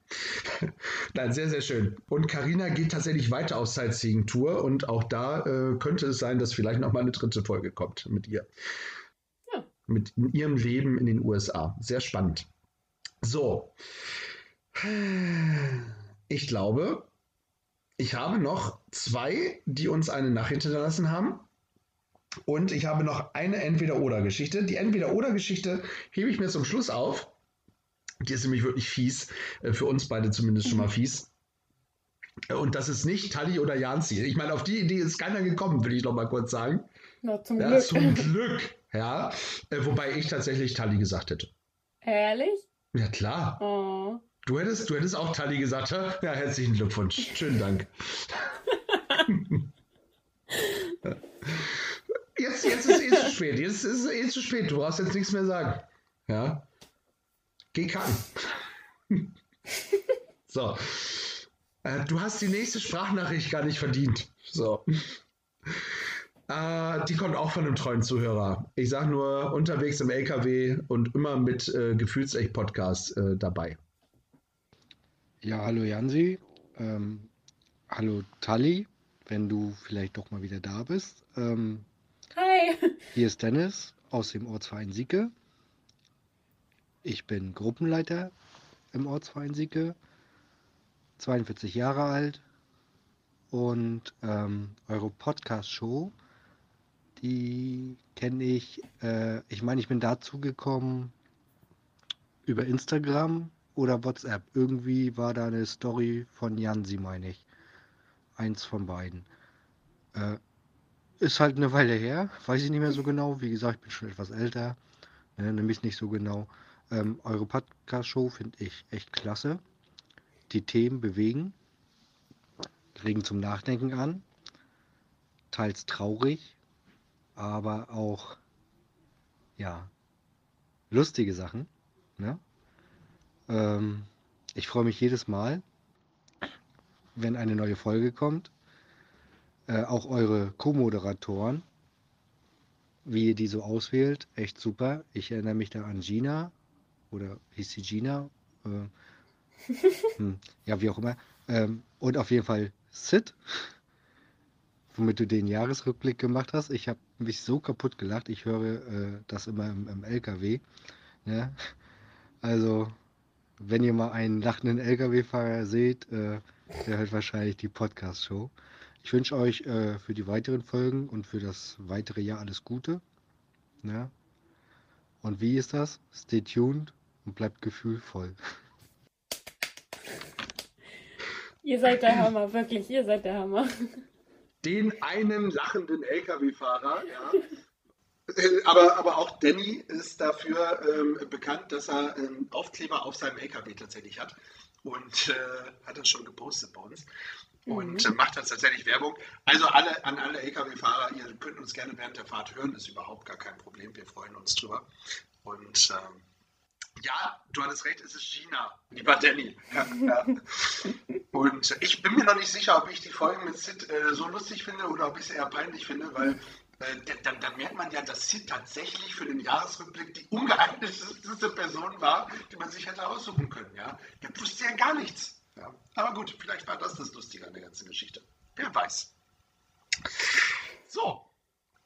S3: Nein, sehr, sehr schön. Und Karina geht tatsächlich weiter auf Sightseeing-Tour und auch da äh, könnte es sein, dass vielleicht noch mal eine dritte Folge kommt mit ihr. Mit in ihrem Leben in den USA. Sehr spannend. So. Ich glaube, ich habe noch zwei, die uns eine Nachricht hinterlassen haben. Und ich habe noch eine Entweder-Oder-Geschichte. Die Entweder-Oder-Geschichte hebe ich mir zum Schluss auf. Die ist nämlich wirklich fies. Äh, für uns beide zumindest schon mal mhm. fies. Und das ist nicht Tali oder Janzi. Ich meine, auf die Idee ist keiner gekommen, will ich noch mal kurz sagen.
S2: Na, zum
S3: ja,
S2: Glück.
S3: Zum Glück. Ja. Äh, wobei ich tatsächlich Tali gesagt hätte.
S2: Ehrlich?
S3: Ja, klar.
S2: Oh.
S3: Du hättest, du hättest auch Tali gesagt, ja, herzlichen Glückwunsch. Schönen Dank. Jetzt, jetzt ist es eh zu spät. Jetzt ist es eh zu spät. Du brauchst jetzt nichts mehr sagen. Ja. Geh kacken. so. Äh, du hast die nächste Sprachnachricht gar nicht verdient. So. Äh, die kommt auch von einem treuen Zuhörer. Ich sage nur, unterwegs im LKW und immer mit äh, Gefühlsecht-Podcast äh, dabei.
S17: Ja, hallo Jansi. Ähm, hallo Tali, wenn du vielleicht doch mal wieder da bist. Ähm,
S2: Hi.
S17: Hier ist Dennis aus dem Ortsverein Sieke. Ich bin Gruppenleiter im Ortsverein Sieke, 42 Jahre alt und ähm, eure Podcast-Show, die kenne ich. Äh, ich meine, ich bin dazu gekommen über Instagram oder WhatsApp. Irgendwie war da eine Story von Jansi, meine ich. Eins von beiden. Äh, ist halt eine Weile her, weiß ich nicht mehr so genau. Wie gesagt, ich bin schon etwas älter, ne, nämlich nicht so genau. Ähm, eure Podcast-Show finde ich echt klasse. Die Themen bewegen, regen zum Nachdenken an, teils traurig, aber auch, ja, lustige Sachen. Ne? Ähm, ich freue mich jedes Mal, wenn eine neue Folge kommt. Äh, auch eure Co-Moderatoren, wie ihr die so auswählt, echt super. Ich erinnere mich da an Gina oder hieß sie Gina? Äh, hm, ja, wie auch immer. Ähm, und auf jeden Fall Sid, womit du den Jahresrückblick gemacht hast. Ich habe mich so kaputt gelacht. Ich höre äh, das immer im, im LKW. Ne? Also, wenn ihr mal einen lachenden LKW-Fahrer seht, äh, der hört wahrscheinlich die Podcast-Show. Ich wünsche euch äh, für die weiteren Folgen und für das weitere Jahr alles Gute. Ja. Und wie ist das? Stay tuned und bleibt gefühlvoll.
S2: Ihr seid der Hammer, wirklich, ihr seid der Hammer.
S3: Den einen lachenden LKW-Fahrer, ja. Äh, Aber, aber auch Danny ist dafür ähm, bekannt, dass er ähm, Aufkleber auf seinem LKW tatsächlich hat und äh, hat das schon gepostet bei uns und äh, macht dann tatsächlich Werbung. Also alle an alle LKW-Fahrer, ihr könnt uns gerne während der Fahrt hören, ist überhaupt gar kein Problem. Wir freuen uns drüber. Und ähm, ja, du hattest recht, es ist Gina, lieber Danny. Ja, ja. Und ich bin mir noch nicht sicher, ob ich die Folgen mit Sid äh, so lustig finde oder ob ich sie eher peinlich finde, weil äh, dann, dann merkt man ja, dass Sid tatsächlich für den Jahresrückblick die ungeeignetste Person war, die man sich hätte aussuchen können. Ja? Der wusste ja gar nichts. Ja? Aber gut, vielleicht war das das Lustige an der ganzen Geschichte. Wer weiß. So,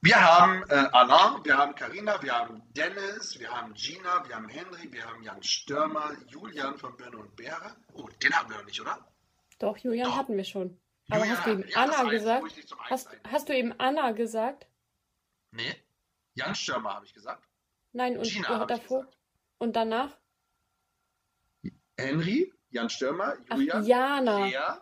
S3: wir haben äh, Alain, wir haben Karina, wir haben Dennis, wir haben Gina, wir haben Henry, wir haben Jan Stürmer, Julian von Birne und Beere. Oh, den haben wir noch nicht, oder?
S2: Doch, Julian hatten wir schon. Aber
S3: Julian
S2: hast du eben
S3: ja,
S2: Anna gesagt? Hast, hast du eben Anna gesagt?
S3: Nee, Jan Stürmer habe ich gesagt.
S2: Nein, und
S3: Gina
S2: davor? Und danach?
S3: Henry, Jan Stürmer,
S2: Ach,
S3: Julian,
S2: Jana.
S3: Lea.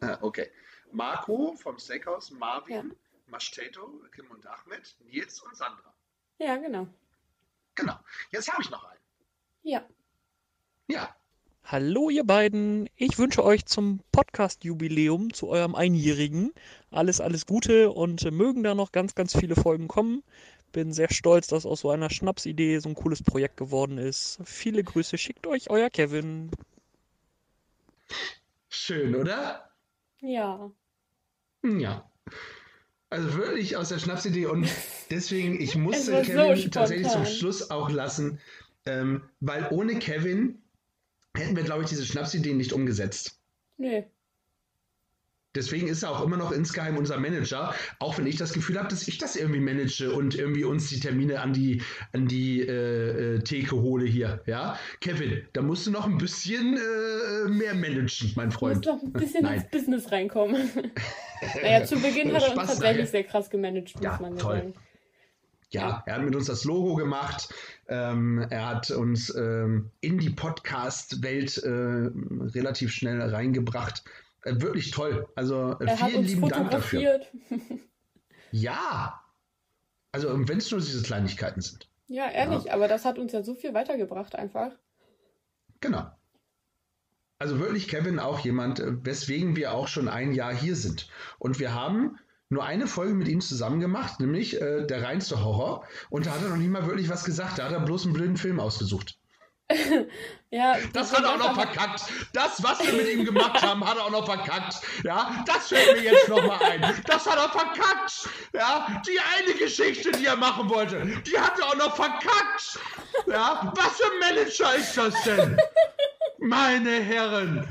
S3: Ah, okay. Marco vom Steakhouse, Marvin, Maschteto, Kim und Ahmed, Nils und Sandra.
S2: Ja, genau.
S3: Genau. Jetzt habe ich noch einen.
S2: Ja.
S3: Ja.
S18: Hallo ihr beiden, ich wünsche euch zum Podcast-Jubiläum, zu eurem Einjährigen, alles, alles Gute und äh, mögen da noch ganz, ganz viele Folgen kommen. Bin sehr stolz, dass aus so einer Schnapsidee so ein cooles Projekt geworden ist. Viele Grüße schickt euch euer Kevin.
S3: Schön, oder?
S2: Ja.
S3: Ja. Also wirklich aus der Schnapsidee und deswegen, ich musste
S2: war so
S3: Kevin tatsächlich zum. Schluss auch lassen, ähm, weil ohne Kevin hätten wir, glaube ich, diese Schnapsidee nicht umgesetzt.
S2: Nö.
S3: Deswegen ist er auch immer noch insgeheim unser Manager, auch wenn ich das Gefühl habe, dass ich das irgendwie manage und irgendwie uns die Termine an die, an die äh, äh, Theke hole hier. Ja, Kevin, da musst du noch ein bisschen äh, mehr managen, mein
S2: Du musst
S3: Freund.
S2: doch ein bisschen
S3: Nein.
S2: ins Business reinkommen. naja, zu Beginn hat er uns
S3: Spaß,
S2: tatsächlich sehr krass gemanagt, muss
S3: Ja,
S2: man ja
S3: toll.
S2: sagen.
S3: Ja, er hat mit uns das Logo gemacht. Ähm, er hat uns ähm, in die Podcast-Welt äh, relativ schnell reingebracht. Äh, wirklich toll. Also äh, vielen lieben Dank dafür.
S2: fotografiert.
S3: Ja. Also wenn es nur diese Kleinigkeiten sind.
S2: ja, ehrlich, aber das hat uns ja so viel weitergebracht einfach.
S3: Genau. Also wirklich, Kevin, auch jemand, äh, weswegen wir auch schon ein Jahr hier sind. Und wir haben nur eine Folge mit ihm zusammen gemacht, nämlich äh, der reinste Horror. Und da hat er noch nicht mal wirklich was gesagt. Da hat er bloß einen blöden Film ausgesucht.
S2: Ja,
S3: Das
S2: die
S3: hat er auch noch verkackt. Das, was wir mit ihm gemacht haben, hat er auch noch verkackt. Ja, das fällt mir jetzt noch mal ein. Das hat er verkackt. Ja, die eine Geschichte, die er machen wollte, die hat er auch noch verkackt. Ja, was für ein Manager ist das denn? Meine Herren.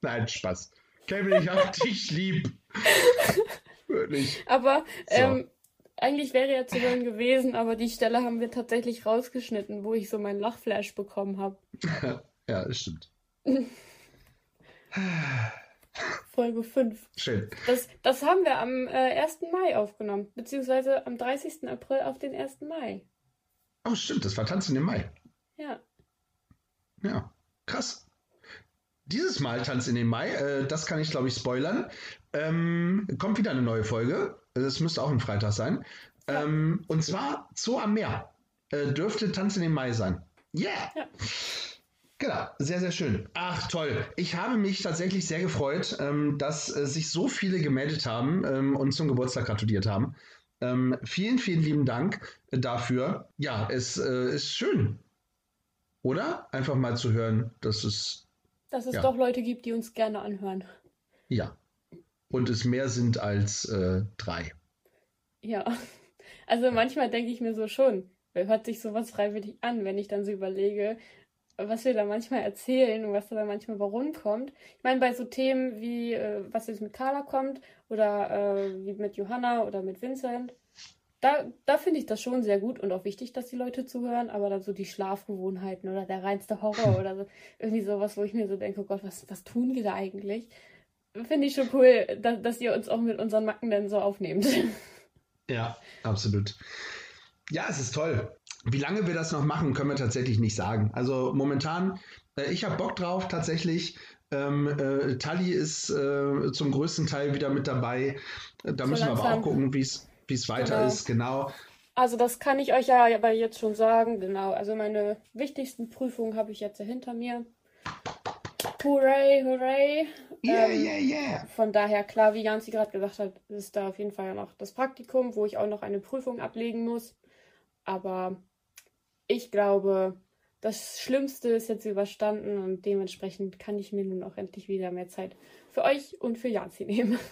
S3: Nein, Spaß. Kevin, ich hab dich lieb. Wirklich.
S2: Aber
S3: So.
S2: ähm, eigentlich wäre ja zu hören gewesen, aber die Stelle haben wir tatsächlich rausgeschnitten, wo ich so meinen Lachflash bekommen habe.
S3: Ja, das stimmt.
S2: Folge 5.
S3: Schön.
S2: Das, das haben wir am äh, 1. Mai aufgenommen, beziehungsweise am 30. April auf den 1. Mai.
S3: Oh, stimmt, das war Tanzen im Mai.
S2: Ja.
S3: Ja, krass. Dieses Mal Tanz in den Mai, äh, das kann ich glaube ich spoilern, ähm, kommt wieder eine neue Folge. Das müsste auch ein Freitag sein. Ähm, und zwar Zoo am Meer. Äh, dürfte Tanz in den Mai sein. Yeah!
S2: Ja.
S3: Genau, sehr, sehr schön. Ach, toll. Ich habe mich tatsächlich sehr gefreut, ähm, dass äh, sich so viele gemeldet haben ähm, und zum Geburtstag gratuliert haben. Ähm, vielen, vielen lieben Dank äh, dafür. Ja, es äh, ist schön. Oder? Einfach mal zu hören, dass es.
S2: Dass es
S3: Ja.
S2: doch Leute gibt, die uns gerne anhören.
S3: Ja. Und es mehr sind als äh, drei.
S2: Ja. Also manchmal denke ich mir so schon, wer hört sich sowas freiwillig an, wenn ich dann so überlege, was wir da manchmal erzählen und was da dann manchmal bei rumkommt. Ich meine, bei so Themen wie, äh, was jetzt mit Carla kommt oder äh, wie mit Johanna oder mit Vincent, da, da finde ich das schon sehr gut und auch wichtig, dass die Leute zuhören, aber dann so die Schlafgewohnheiten oder der reinste Horror oder so, irgendwie sowas, wo ich mir so denke, oh Gott, was, was tun wir da eigentlich? Finde ich schon cool, dass, dass ihr uns auch mit unseren Macken dann so aufnehmt.
S3: Ja, absolut. Ja, es ist toll. Wie lange wir das noch machen, können wir tatsächlich nicht sagen. Also momentan, äh, ich habe Bock drauf tatsächlich. Ähm, äh, Tali ist äh, zum größten Teil wieder mit dabei. Da
S2: So
S3: müssen wir aber
S2: langsam.
S3: auch gucken, wie es wie es weiter
S2: Genau.
S3: ist. Genau.
S2: Also das kann ich euch ja aber jetzt schon sagen, genau. Also meine wichtigsten Prüfungen habe ich jetzt hinter mir. Hooray, hooray.
S3: Yeah,
S2: Ähm,
S3: yeah, yeah.
S2: Von daher, klar, wie Janzi gerade gesagt hat, ist da auf jeden Fall ja noch das Praktikum, wo ich auch noch eine Prüfung ablegen muss. Aber ich glaube, das Schlimmste ist jetzt überstanden und dementsprechend kann ich mir nun auch endlich wieder mehr Zeit für euch und für Janzi nehmen.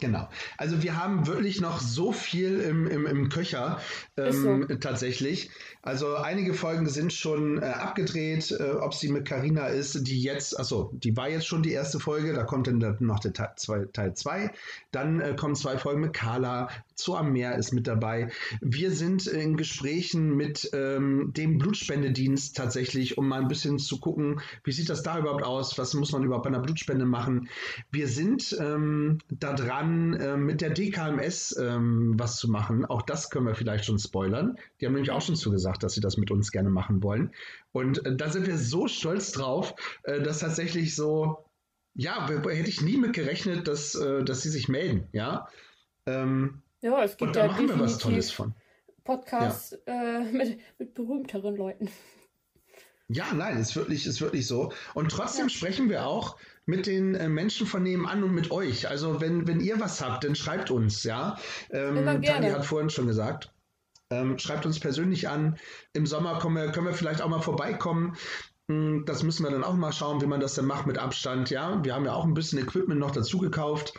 S3: Genau. Also wir haben wirklich noch so viel im, im, im Köcher ähm,
S2: so.
S3: tatsächlich. Also einige Folgen sind schon äh, abgedreht, äh, ob sie mit Carina ist, die jetzt, achso, die war jetzt schon die erste Folge, da kommt dann noch der Teil 2. Teil zwei. Dann äh, kommen zwei Folgen mit Carla, Zoo am Meer ist mit dabei. Wir sind in Gesprächen mit ähm, dem Blutspendedienst tatsächlich, um mal ein bisschen zu gucken, wie sieht das da überhaupt aus, was muss man überhaupt bei einer Blutspende machen. Wir sind ähm, da dran, äh, mit der DKMS ähm, was zu machen. Auch das können wir vielleicht schon spoilern. Die haben nämlich auch schon zugesagt, dass sie das mit uns gerne machen wollen. Und äh, da sind wir so stolz drauf, äh, dass tatsächlich so, ja, hätte ich nie mit gerechnet, dass, äh, dass sie sich melden, ja. Ähm,
S2: Ja, es gibt
S3: da
S2: ja
S3: machen wir was
S2: definitiv
S3: Tolles von.
S2: Podcasts äh, mit, mit berühmteren Leuten.
S3: Ja, nein, ist wirklich, ist wirklich so. Und trotzdem sprechen wir auch mit den äh, Menschen von nebenan und mit euch. Also wenn, wenn ihr was habt, dann schreibt uns, ja. Ähm. Tanja hat vorhin schon gesagt. Ähm, schreibt uns persönlich an. Im Sommer kommen wir, können wir vielleicht auch mal vorbeikommen. Hm, Das müssen wir dann auch mal schauen, wie man das dann macht mit Abstand. Ja, wir haben ja auch ein bisschen Equipment noch dazu gekauft,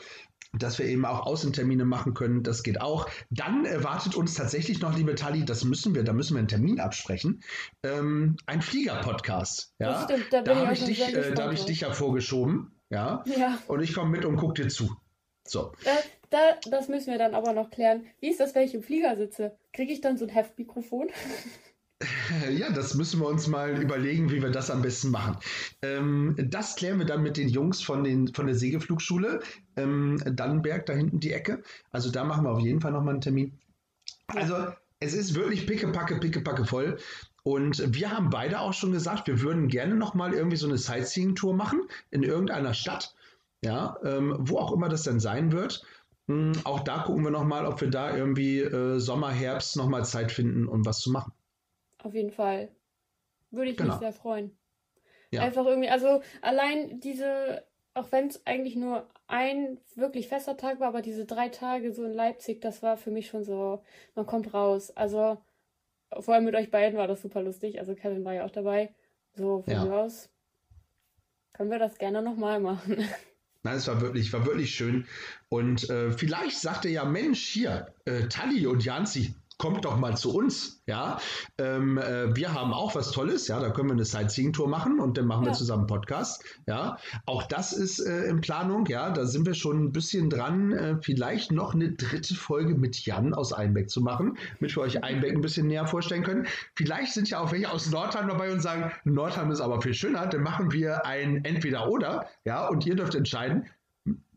S3: dass wir eben auch Außentermine machen können. Das geht auch. Dann erwartet uns tatsächlich noch, liebe Tali, das müssen wir, da müssen wir einen Termin absprechen. Ähm, ein Flieger-Podcast. Ja,
S2: Das stimmt, da bin ich
S3: habe ich dich, äh, da habe ich dich ja vorgeschoben. Ja.
S2: Ja.
S3: Und ich komme mit und guck dir zu. So.
S2: Da, da, das müssen wir dann aber noch klären. Wie ist das, wenn ich im Flieger sitze? Kriege ich dann so ein Heftmikrofon?
S3: Ja, das müssen wir uns mal überlegen, wie wir das am besten machen. Ähm, das klären wir dann mit den Jungs von, den, von der Segelflugschule ähm, Dannenberg, da hinten die Ecke. Also da machen wir auf jeden Fall nochmal einen Termin. Also es ist wirklich pickepacke, pickepacke voll. Und wir haben beide auch schon gesagt, wir würden gerne nochmal irgendwie so eine Sightseeing-Tour machen in irgendeiner Stadt. Ja, ähm, wo auch immer das dann sein wird. Hm, auch da gucken wir nochmal, ob wir da irgendwie äh, Sommer, Herbst nochmal Zeit finden, um was zu machen.
S2: Auf jeden Fall. Würde ich
S3: Genau.
S2: mich sehr freuen.
S3: Ja.
S2: Einfach irgendwie, also allein diese, auch wenn es eigentlich nur ein wirklich fester Tag war, aber diese drei Tage so in Leipzig, das war für mich schon so, man kommt raus. Also vor allem mit euch beiden war das super lustig. Also Kevin war ja auch dabei. So von
S3: Ja.
S2: mir aus können wir das gerne nochmal machen.
S3: Nein, es war wirklich, war wirklich schön. Und äh, vielleicht sagt er ja, Mensch, hier, äh, Tali und Janzi, kommt doch mal zu uns. Ja, ähm, äh, wir haben auch was Tolles. Ja, da können wir eine Sightseeing-Tour machen und dann machen wir
S2: Ja.
S3: zusammen einen Podcast. Ja, auch das ist äh, in Planung. Ja, da sind wir schon ein bisschen dran, äh, vielleicht noch eine dritte Folge mit Jan aus Einbeck zu machen, damit wir euch Einbeck ein bisschen näher vorstellen können. Vielleicht sind ja auch welche aus Nordheim dabei und sagen, Nordheim ist aber viel schöner. Dann machen wir ein Entweder-Oder. Ja, und ihr dürft entscheiden,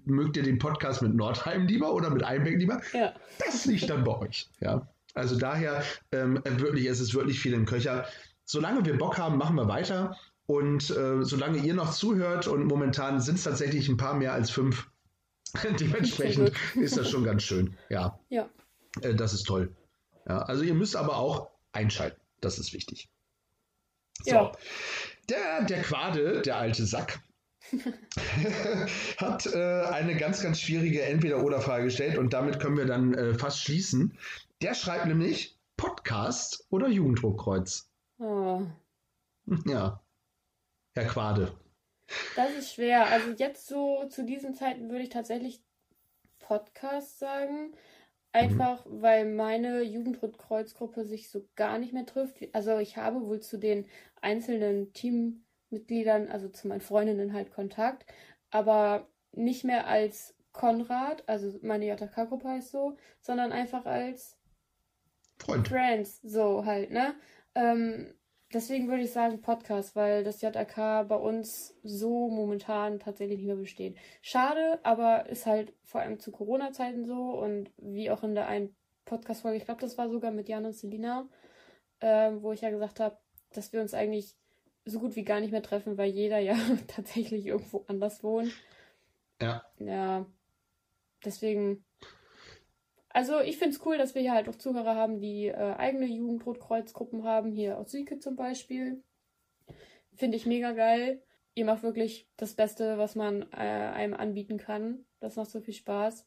S3: mögt ihr den Podcast mit Nordheim lieber oder mit Einbeck lieber?
S2: Ja.
S3: Das liegt dann bei euch. Ja. Also daher ähm, wirklich, es ist wirklich viel im Köcher. Solange wir Bock haben, machen wir weiter. Und äh, solange ihr noch zuhört, und momentan sind es tatsächlich ein paar mehr als fünf, dementsprechend ist das schon ganz schön. Ja,
S2: Ja.
S3: äh, das ist toll. Ja, also ihr müsst aber auch einschalten. Das ist wichtig. So.
S2: Ja.
S3: Der, der Quade, der alte Sack, hat äh, eine ganz, ganz schwierige Entweder-Oder-Frage gestellt und damit können wir dann äh, fast schließen. Der schreibt nämlich Podcast oder Jugenddruckkreuz.
S2: Oh,
S3: Ja. Herr Quade.
S2: das ist schwer. Also jetzt so zu diesen Zeiten würde ich tatsächlich Podcast sagen. Einfach, weil meine Jugendrotkreuzgruppe sich so gar nicht mehr trifft. Also ich habe wohl zu den einzelnen Teammitgliedern, also zu meinen Freundinnen halt Kontakt, aber nicht mehr als Konrad, also meine JK-Gruppe heißt so, sondern einfach als
S3: Freund.
S2: Friends, so halt, ne? Ähm, deswegen würde ich sagen Podcast, weil das JK bei uns so momentan tatsächlich nicht mehr besteht. Schade, aber ist halt vor allem zu Corona-Zeiten so und wie auch in der einen Podcast-Folge, ich glaube, das war sogar mit Jan und Selina, ähm, wo ich ja gesagt habe, dass wir uns eigentlich so gut wie gar nicht mehr treffen, weil jeder ja tatsächlich irgendwo anders wohnt.
S3: Ja.
S2: Ja, deswegen. Also ich finde es cool, dass wir hier halt auch Zuhörer haben, die äh, eigene Jugendrotkreuzgruppen haben, hier aus Sieke zum Beispiel. Finde ich mega geil. Ihr macht wirklich das Beste, was man äh, einem anbieten kann. Das macht so viel Spaß.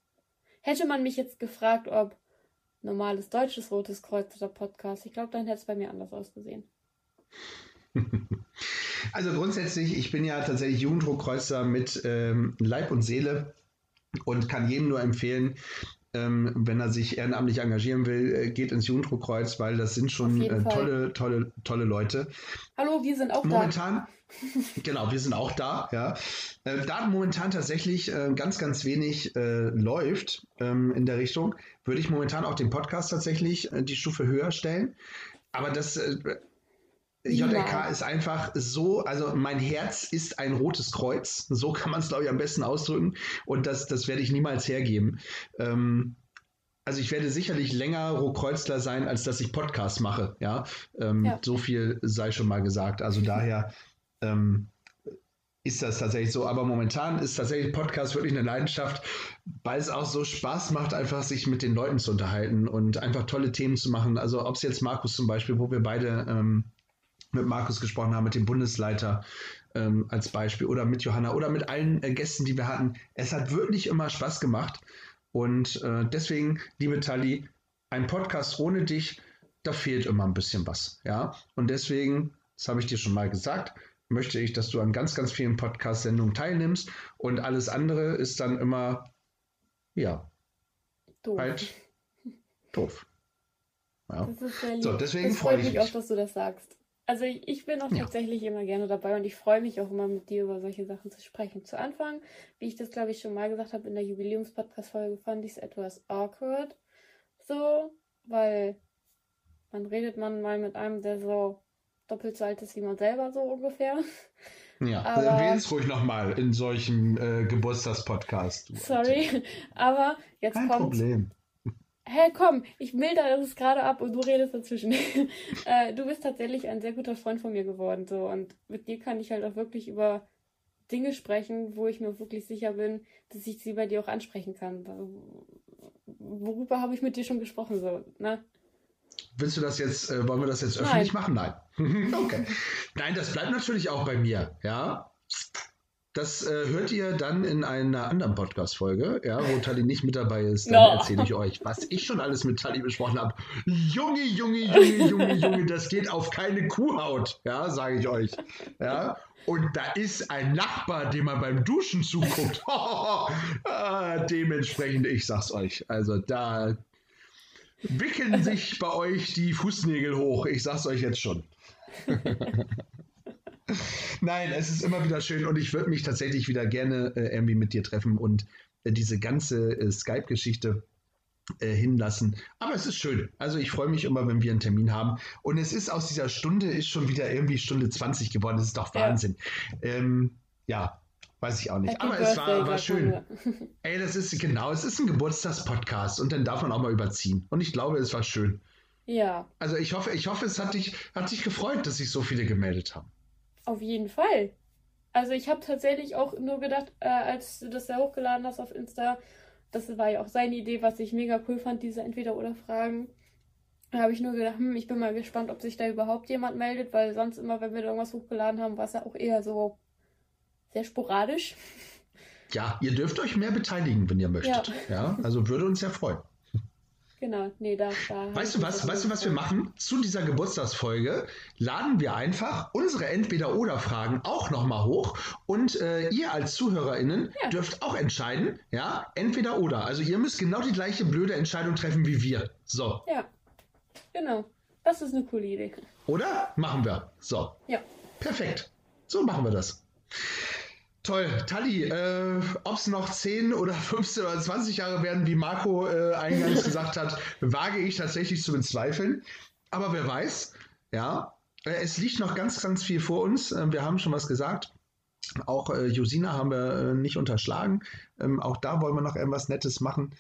S2: Hätte man mich jetzt gefragt, ob normales deutsches Rotes Kreuz oder Podcast, ich glaube, dann hätte es bei mir anders ausgesehen.
S3: Also grundsätzlich, ich bin ja tatsächlich Jugenddruckkreuzer mit ähm, Leib und Seele und kann jedem nur empfehlen, ähm, wenn er sich ehrenamtlich engagieren will, äh, geht ins Jugenddruckkreuz, weil das sind schon äh, tolle, tolle, tolle Leute.
S2: Hallo, wir sind auch
S3: Momentan, genau, wir sind auch da, ja. Äh, da momentan tatsächlich äh, ganz, ganz wenig äh, läuft ähm, in der Richtung, würde ich momentan auch den Podcast tatsächlich äh, die Stufe höher stellen. Aber das JRK
S2: Niemals.
S3: ist einfach so, also mein Herz ist ein rotes Kreuz. So kann man es, glaube ich, am besten ausdrücken. Und das, das werde ich niemals hergeben. Ähm, also ich werde sicherlich länger Rohkreuzler sein, als dass ich Podcast mache. Ja, ähm,
S2: Ja.
S3: so viel sei schon mal gesagt. Also daher ähm, ist das tatsächlich so. Aber momentan ist tatsächlich Podcast wirklich eine Leidenschaft, weil es auch so Spaß macht, einfach sich mit den Leuten zu unterhalten und einfach tolle Themen zu machen. Also ob es jetzt Markus zum Beispiel, wo wir beide ähm, mit Markus gesprochen haben, mit dem Bundesleiter ähm, als Beispiel oder mit Johanna oder mit allen äh, Gästen, die wir hatten. Es hat wirklich immer Spaß gemacht. Und äh, deswegen, liebe Tali, ein Podcast ohne dich, da fehlt immer ein bisschen was. Ja, und deswegen, das habe ich dir schon mal gesagt, möchte ich, dass du an ganz, ganz vielen Podcast-Sendungen teilnimmst und alles andere ist dann immer, ja,
S2: Doof.
S3: halt doof. Ja.
S2: Das ist sehr lieb.
S3: So, deswegen freue ich
S2: mich auch, dass du das sagst. Also ich, ich bin auch
S3: Ja.
S2: tatsächlich immer gerne dabei und ich freue mich auch immer mit dir über solche Sachen zu sprechen. Zu Anfang, wie ich das glaube ich schon mal gesagt habe in der Jubiläums-Podcast-Folge, fand ich es etwas awkward. So, weil man redet man mal mit einem, der so doppelt so alt ist wie man selber, so ungefähr.
S3: Ja,
S2: Aber-
S3: erwähn es ruhig nochmal in solchen äh, Geburtstagspodcast.
S2: Sorry, aber jetzt
S3: Kein
S2: kommt.
S3: Problem.
S2: Hey, komm, ich mildere es gerade ab und du redest dazwischen. äh, du bist tatsächlich ein sehr guter Freund von mir geworden, so und mit dir kann ich halt auch wirklich über Dinge sprechen, wo ich mir wirklich sicher bin, dass ich sie bei dir auch ansprechen kann. Worüber habe ich mit dir schon gesprochen, so, ne?
S3: Willst du das jetzt, äh, wollen wir das jetzt
S2: Nein.
S3: öffentlich machen? Nein. okay. Nein, das bleibt natürlich auch bei mir, ja. Das äh, hört ihr dann in einer anderen Podcast-Folge, ja, wo Tali nicht mit dabei ist. Dann
S2: No.
S3: erzähle ich euch, was ich schon alles mit Tali besprochen habe. Junge, Junge, Junge, Junge, Junge, das geht auf keine Kuhhaut, ja, sage ich euch. Ja. Und da ist ein Nachbar, dem man beim Duschen zuguckt. ah, dementsprechend, ich sag's euch. Also da wickeln sich bei euch die Fußnägel hoch. Ich sag's euch jetzt schon. Nein, es ist immer wieder schön und ich würde mich tatsächlich wieder gerne äh, irgendwie mit dir treffen und äh, diese ganze äh, Skype-Geschichte äh, hinlassen. Aber es ist schön. Also ich freue mich immer, wenn wir einen Termin haben. Und es ist aus dieser Stunde ist schon wieder irgendwie Stunde 20 geworden. Das ist doch
S2: Ja.
S3: Wahnsinn. Ähm, ja, weiß ich auch nicht.
S2: Happy
S3: Aber es
S2: Birthday,
S3: war, war
S2: grad
S3: schön. Ey, das ist genau, es ist ein Geburtstagspodcast und dann darf man auch mal überziehen. Und ich glaube, es war schön.
S2: Ja,
S3: Also ich hoffe, ich hoffe, es hat dich, hat dich gefreut, dass sich so viele gemeldet haben.
S2: Auf jeden Fall. Also ich habe tatsächlich auch nur gedacht, äh, als du das da hochgeladen hast auf Insta, das war ja auch seine Idee, was ich mega cool fand, diese Entweder-Oder-Fragen. Da habe ich nur gedacht, hm, ich bin mal gespannt, ob sich da überhaupt jemand meldet, weil sonst immer, wenn wir da irgendwas hochgeladen haben, war es ja auch eher so sehr sporadisch.
S3: Ja, ihr dürft euch mehr beteiligen, wenn ihr möchtet. Ja,
S2: Ja.
S3: also würde uns ja freuen.
S2: Genau, nee, da, da
S3: Weißt du was, weißt du, was wir machen? Zu dieser Geburtstagsfolge laden wir einfach unsere Entweder-Oder-Fragen auch nochmal hoch und äh, ihr als ZuhörerInnen dürft auch entscheiden, ja, entweder oder. Also ihr müsst genau die gleiche blöde Entscheidung treffen wie wir. So,
S2: Ja, genau. Das ist eine coole Idee.
S3: oder? Machen wir. So,
S2: Ja.
S3: perfekt. So machen wir das. Toll. Tali, äh, ob es noch 10 oder 15 oder 20 Jahre werden, wie Marco äh, eingangs gesagt hat, wage ich tatsächlich zu bezweifeln. Aber wer weiß, ja, äh, es liegt noch ganz, ganz viel vor uns. Äh, wir haben schon was gesagt. Auch äh, Josina haben wir äh, nicht unterschlagen. Ähm, auch da wollen wir noch irgendwas Nettes machen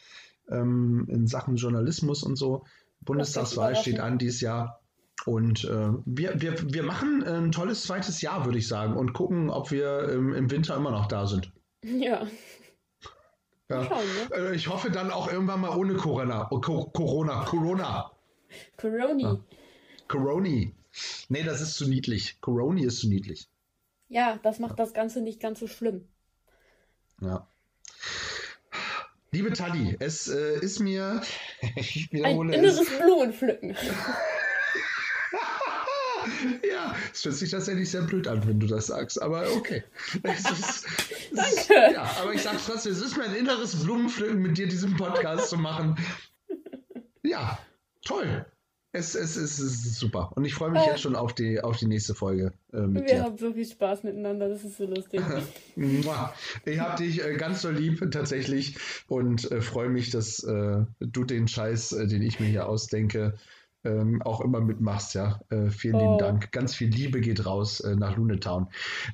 S3: ähm, in Sachen Journalismus und so. Bundestagswahl steht an dieses Jahr. Und äh, wir, wir, wir machen ein tolles zweites Jahr, würde ich sagen, und gucken, ob wir ähm, im Winter immer noch da sind.
S2: Ja.
S3: Ja.
S2: Schauen,
S3: Äh, ich hoffe dann auch irgendwann mal ohne Corona. Oh, Co Corona. Corona.
S2: Coroni.
S3: Ja. Coroni. Nee, das ist zu niedlich. Coroni ist zu niedlich.
S2: Ja, das macht das Ganze nicht ganz so schlimm.
S3: Ja. Liebe Tali, es äh, ist mir, ich
S2: Ein
S3: wiederhole
S2: inneres
S3: es.
S2: Blumenpflücken.
S3: Ja, es hört sich tatsächlich sehr blöd an, wenn du das sagst, aber okay. Es ist,
S2: Danke.
S3: Ist, ja, aber ich sag's trotzdem, es ist mir ein inneres Blumenpflücken, mit dir diesen Podcast zu machen. Ja, toll. Es, es, es ist super. Und ich freue mich
S2: Äh.
S3: jetzt schon auf die, auf die nächste Folge äh,
S2: Wir
S3: dir.
S2: haben so viel Spaß miteinander, das ist so lustig.
S3: Ich habe dich äh, ganz so lieb tatsächlich und äh, freue mich, dass äh, du den Scheiß, äh, den ich mir hier ausdenke, ähm, auch immer mitmachst. Ja, äh, vielen
S2: Oh.
S3: lieben Dank. Ganz viel Liebe geht raus äh, nach Lunetown.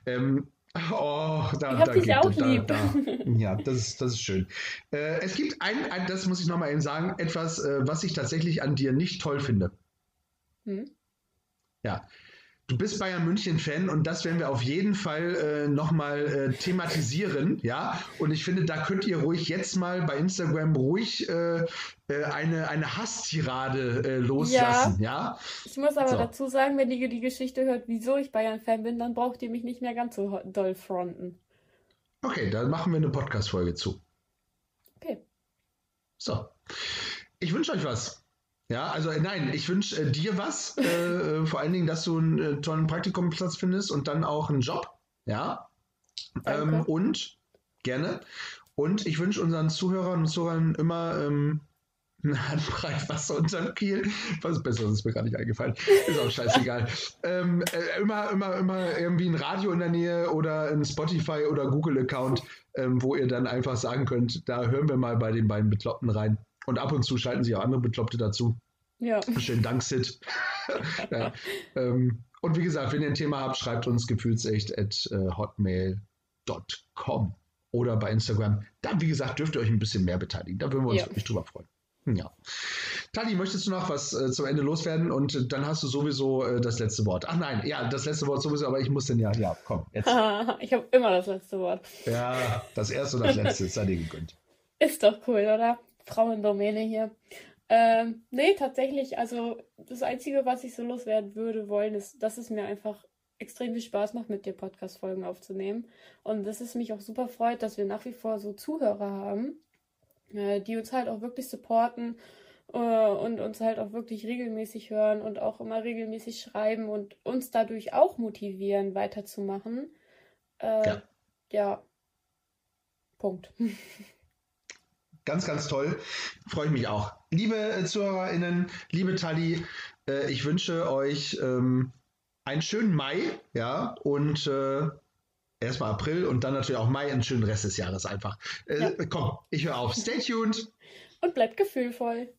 S3: Ähm, oh, da,
S2: Ich
S3: da
S2: dich
S3: geht-
S2: auch
S3: da,
S2: lieb.
S3: Da, ja, das ist, das ist schön. Äh, es gibt ein, ein, das muss ich nochmal eben sagen, etwas, äh, was ich tatsächlich an dir nicht toll finde.
S2: Hm?
S3: Ja. Du bist Bayern München-Fan und das werden wir auf jeden Fall äh, nochmal äh, thematisieren, ja. Und ich finde, da könnt ihr ruhig jetzt mal bei Instagram ruhig äh, äh, eine, eine Hasstirade äh, loslassen, ja.
S2: Ich muss aber
S3: So.
S2: dazu sagen, wenn ihr die Geschichte hört, wieso ich Bayern-Fan bin, dann braucht ihr mich nicht mehr ganz so doll fronten.
S3: Okay, dann machen wir eine Podcast-Folge zu.
S2: Okay.
S3: So. Ich wünsche euch was. Ja, also äh, nein, ich wünsche äh, dir was. Äh, äh, vor allen Dingen, dass du einen äh, tollen Praktikumplatz findest und dann auch einen Job. Ja. Ähm, und gerne. Und ich wünsche unseren Zuhörern und Zuhörern immer ähm, eine Handbreit Wasser unterm Kiel. Was Besseres ist mir gar nicht eingefallen. Ist auch scheißegal. ähm, äh, immer, immer, immer irgendwie ein Radio in der Nähe oder ein Spotify oder Google-Account, ähm, wo ihr dann einfach sagen könnt, da hören wir mal bei den beiden Bekloppten rein. Und ab und zu schalten sich auch andere Bekloppte dazu.
S2: Ja.
S3: Schönen Dank, Sid. ja. ähm, und wie gesagt, wenn ihr ein Thema habt, schreibt uns gefühlsecht at äh, hotmail.com oder bei Instagram. Da, wie gesagt, dürft ihr euch ein bisschen mehr beteiligen. Da würden wir uns
S2: Ja.
S3: wirklich drüber freuen. Ja. Tali, möchtest du noch was äh, zum Ende loswerden? Und äh, dann hast du sowieso äh, das letzte Wort. Ach nein, ja, das letzte Wort sowieso, aber ich muss denn ja, ja, komm, jetzt.
S2: ich habe immer das letzte Wort.
S3: Ja, das erste und das letzte, sei dir gegönnt.
S2: Ist doch cool, oder? Frauendomäne hier. Ähm, nee, tatsächlich, also das Einzige, was ich so loswerden würde wollen, ist, dass es mir einfach extrem viel Spaß macht, mit dir Podcast-Folgen aufzunehmen. Und dass es mich auch super freut, dass wir nach wie vor so Zuhörer haben, äh, die uns halt auch wirklich supporten äh, und uns halt auch wirklich regelmäßig hören und auch immer regelmäßig schreiben und uns dadurch auch motivieren, weiterzumachen. Äh,
S3: Ja.
S2: ja. Punkt.
S3: Ganz, ganz toll. Freue ich mich auch. Liebe äh, ZuhörerInnen, liebe Tali, äh, ich wünsche euch ähm, einen schönen Mai, ja, und äh, erstmal April und dann natürlich auch Mai, einen schönen Rest des Jahres einfach. Äh, Komm, ich höre auf. Stay tuned.
S2: Und bleibt gefühlvoll.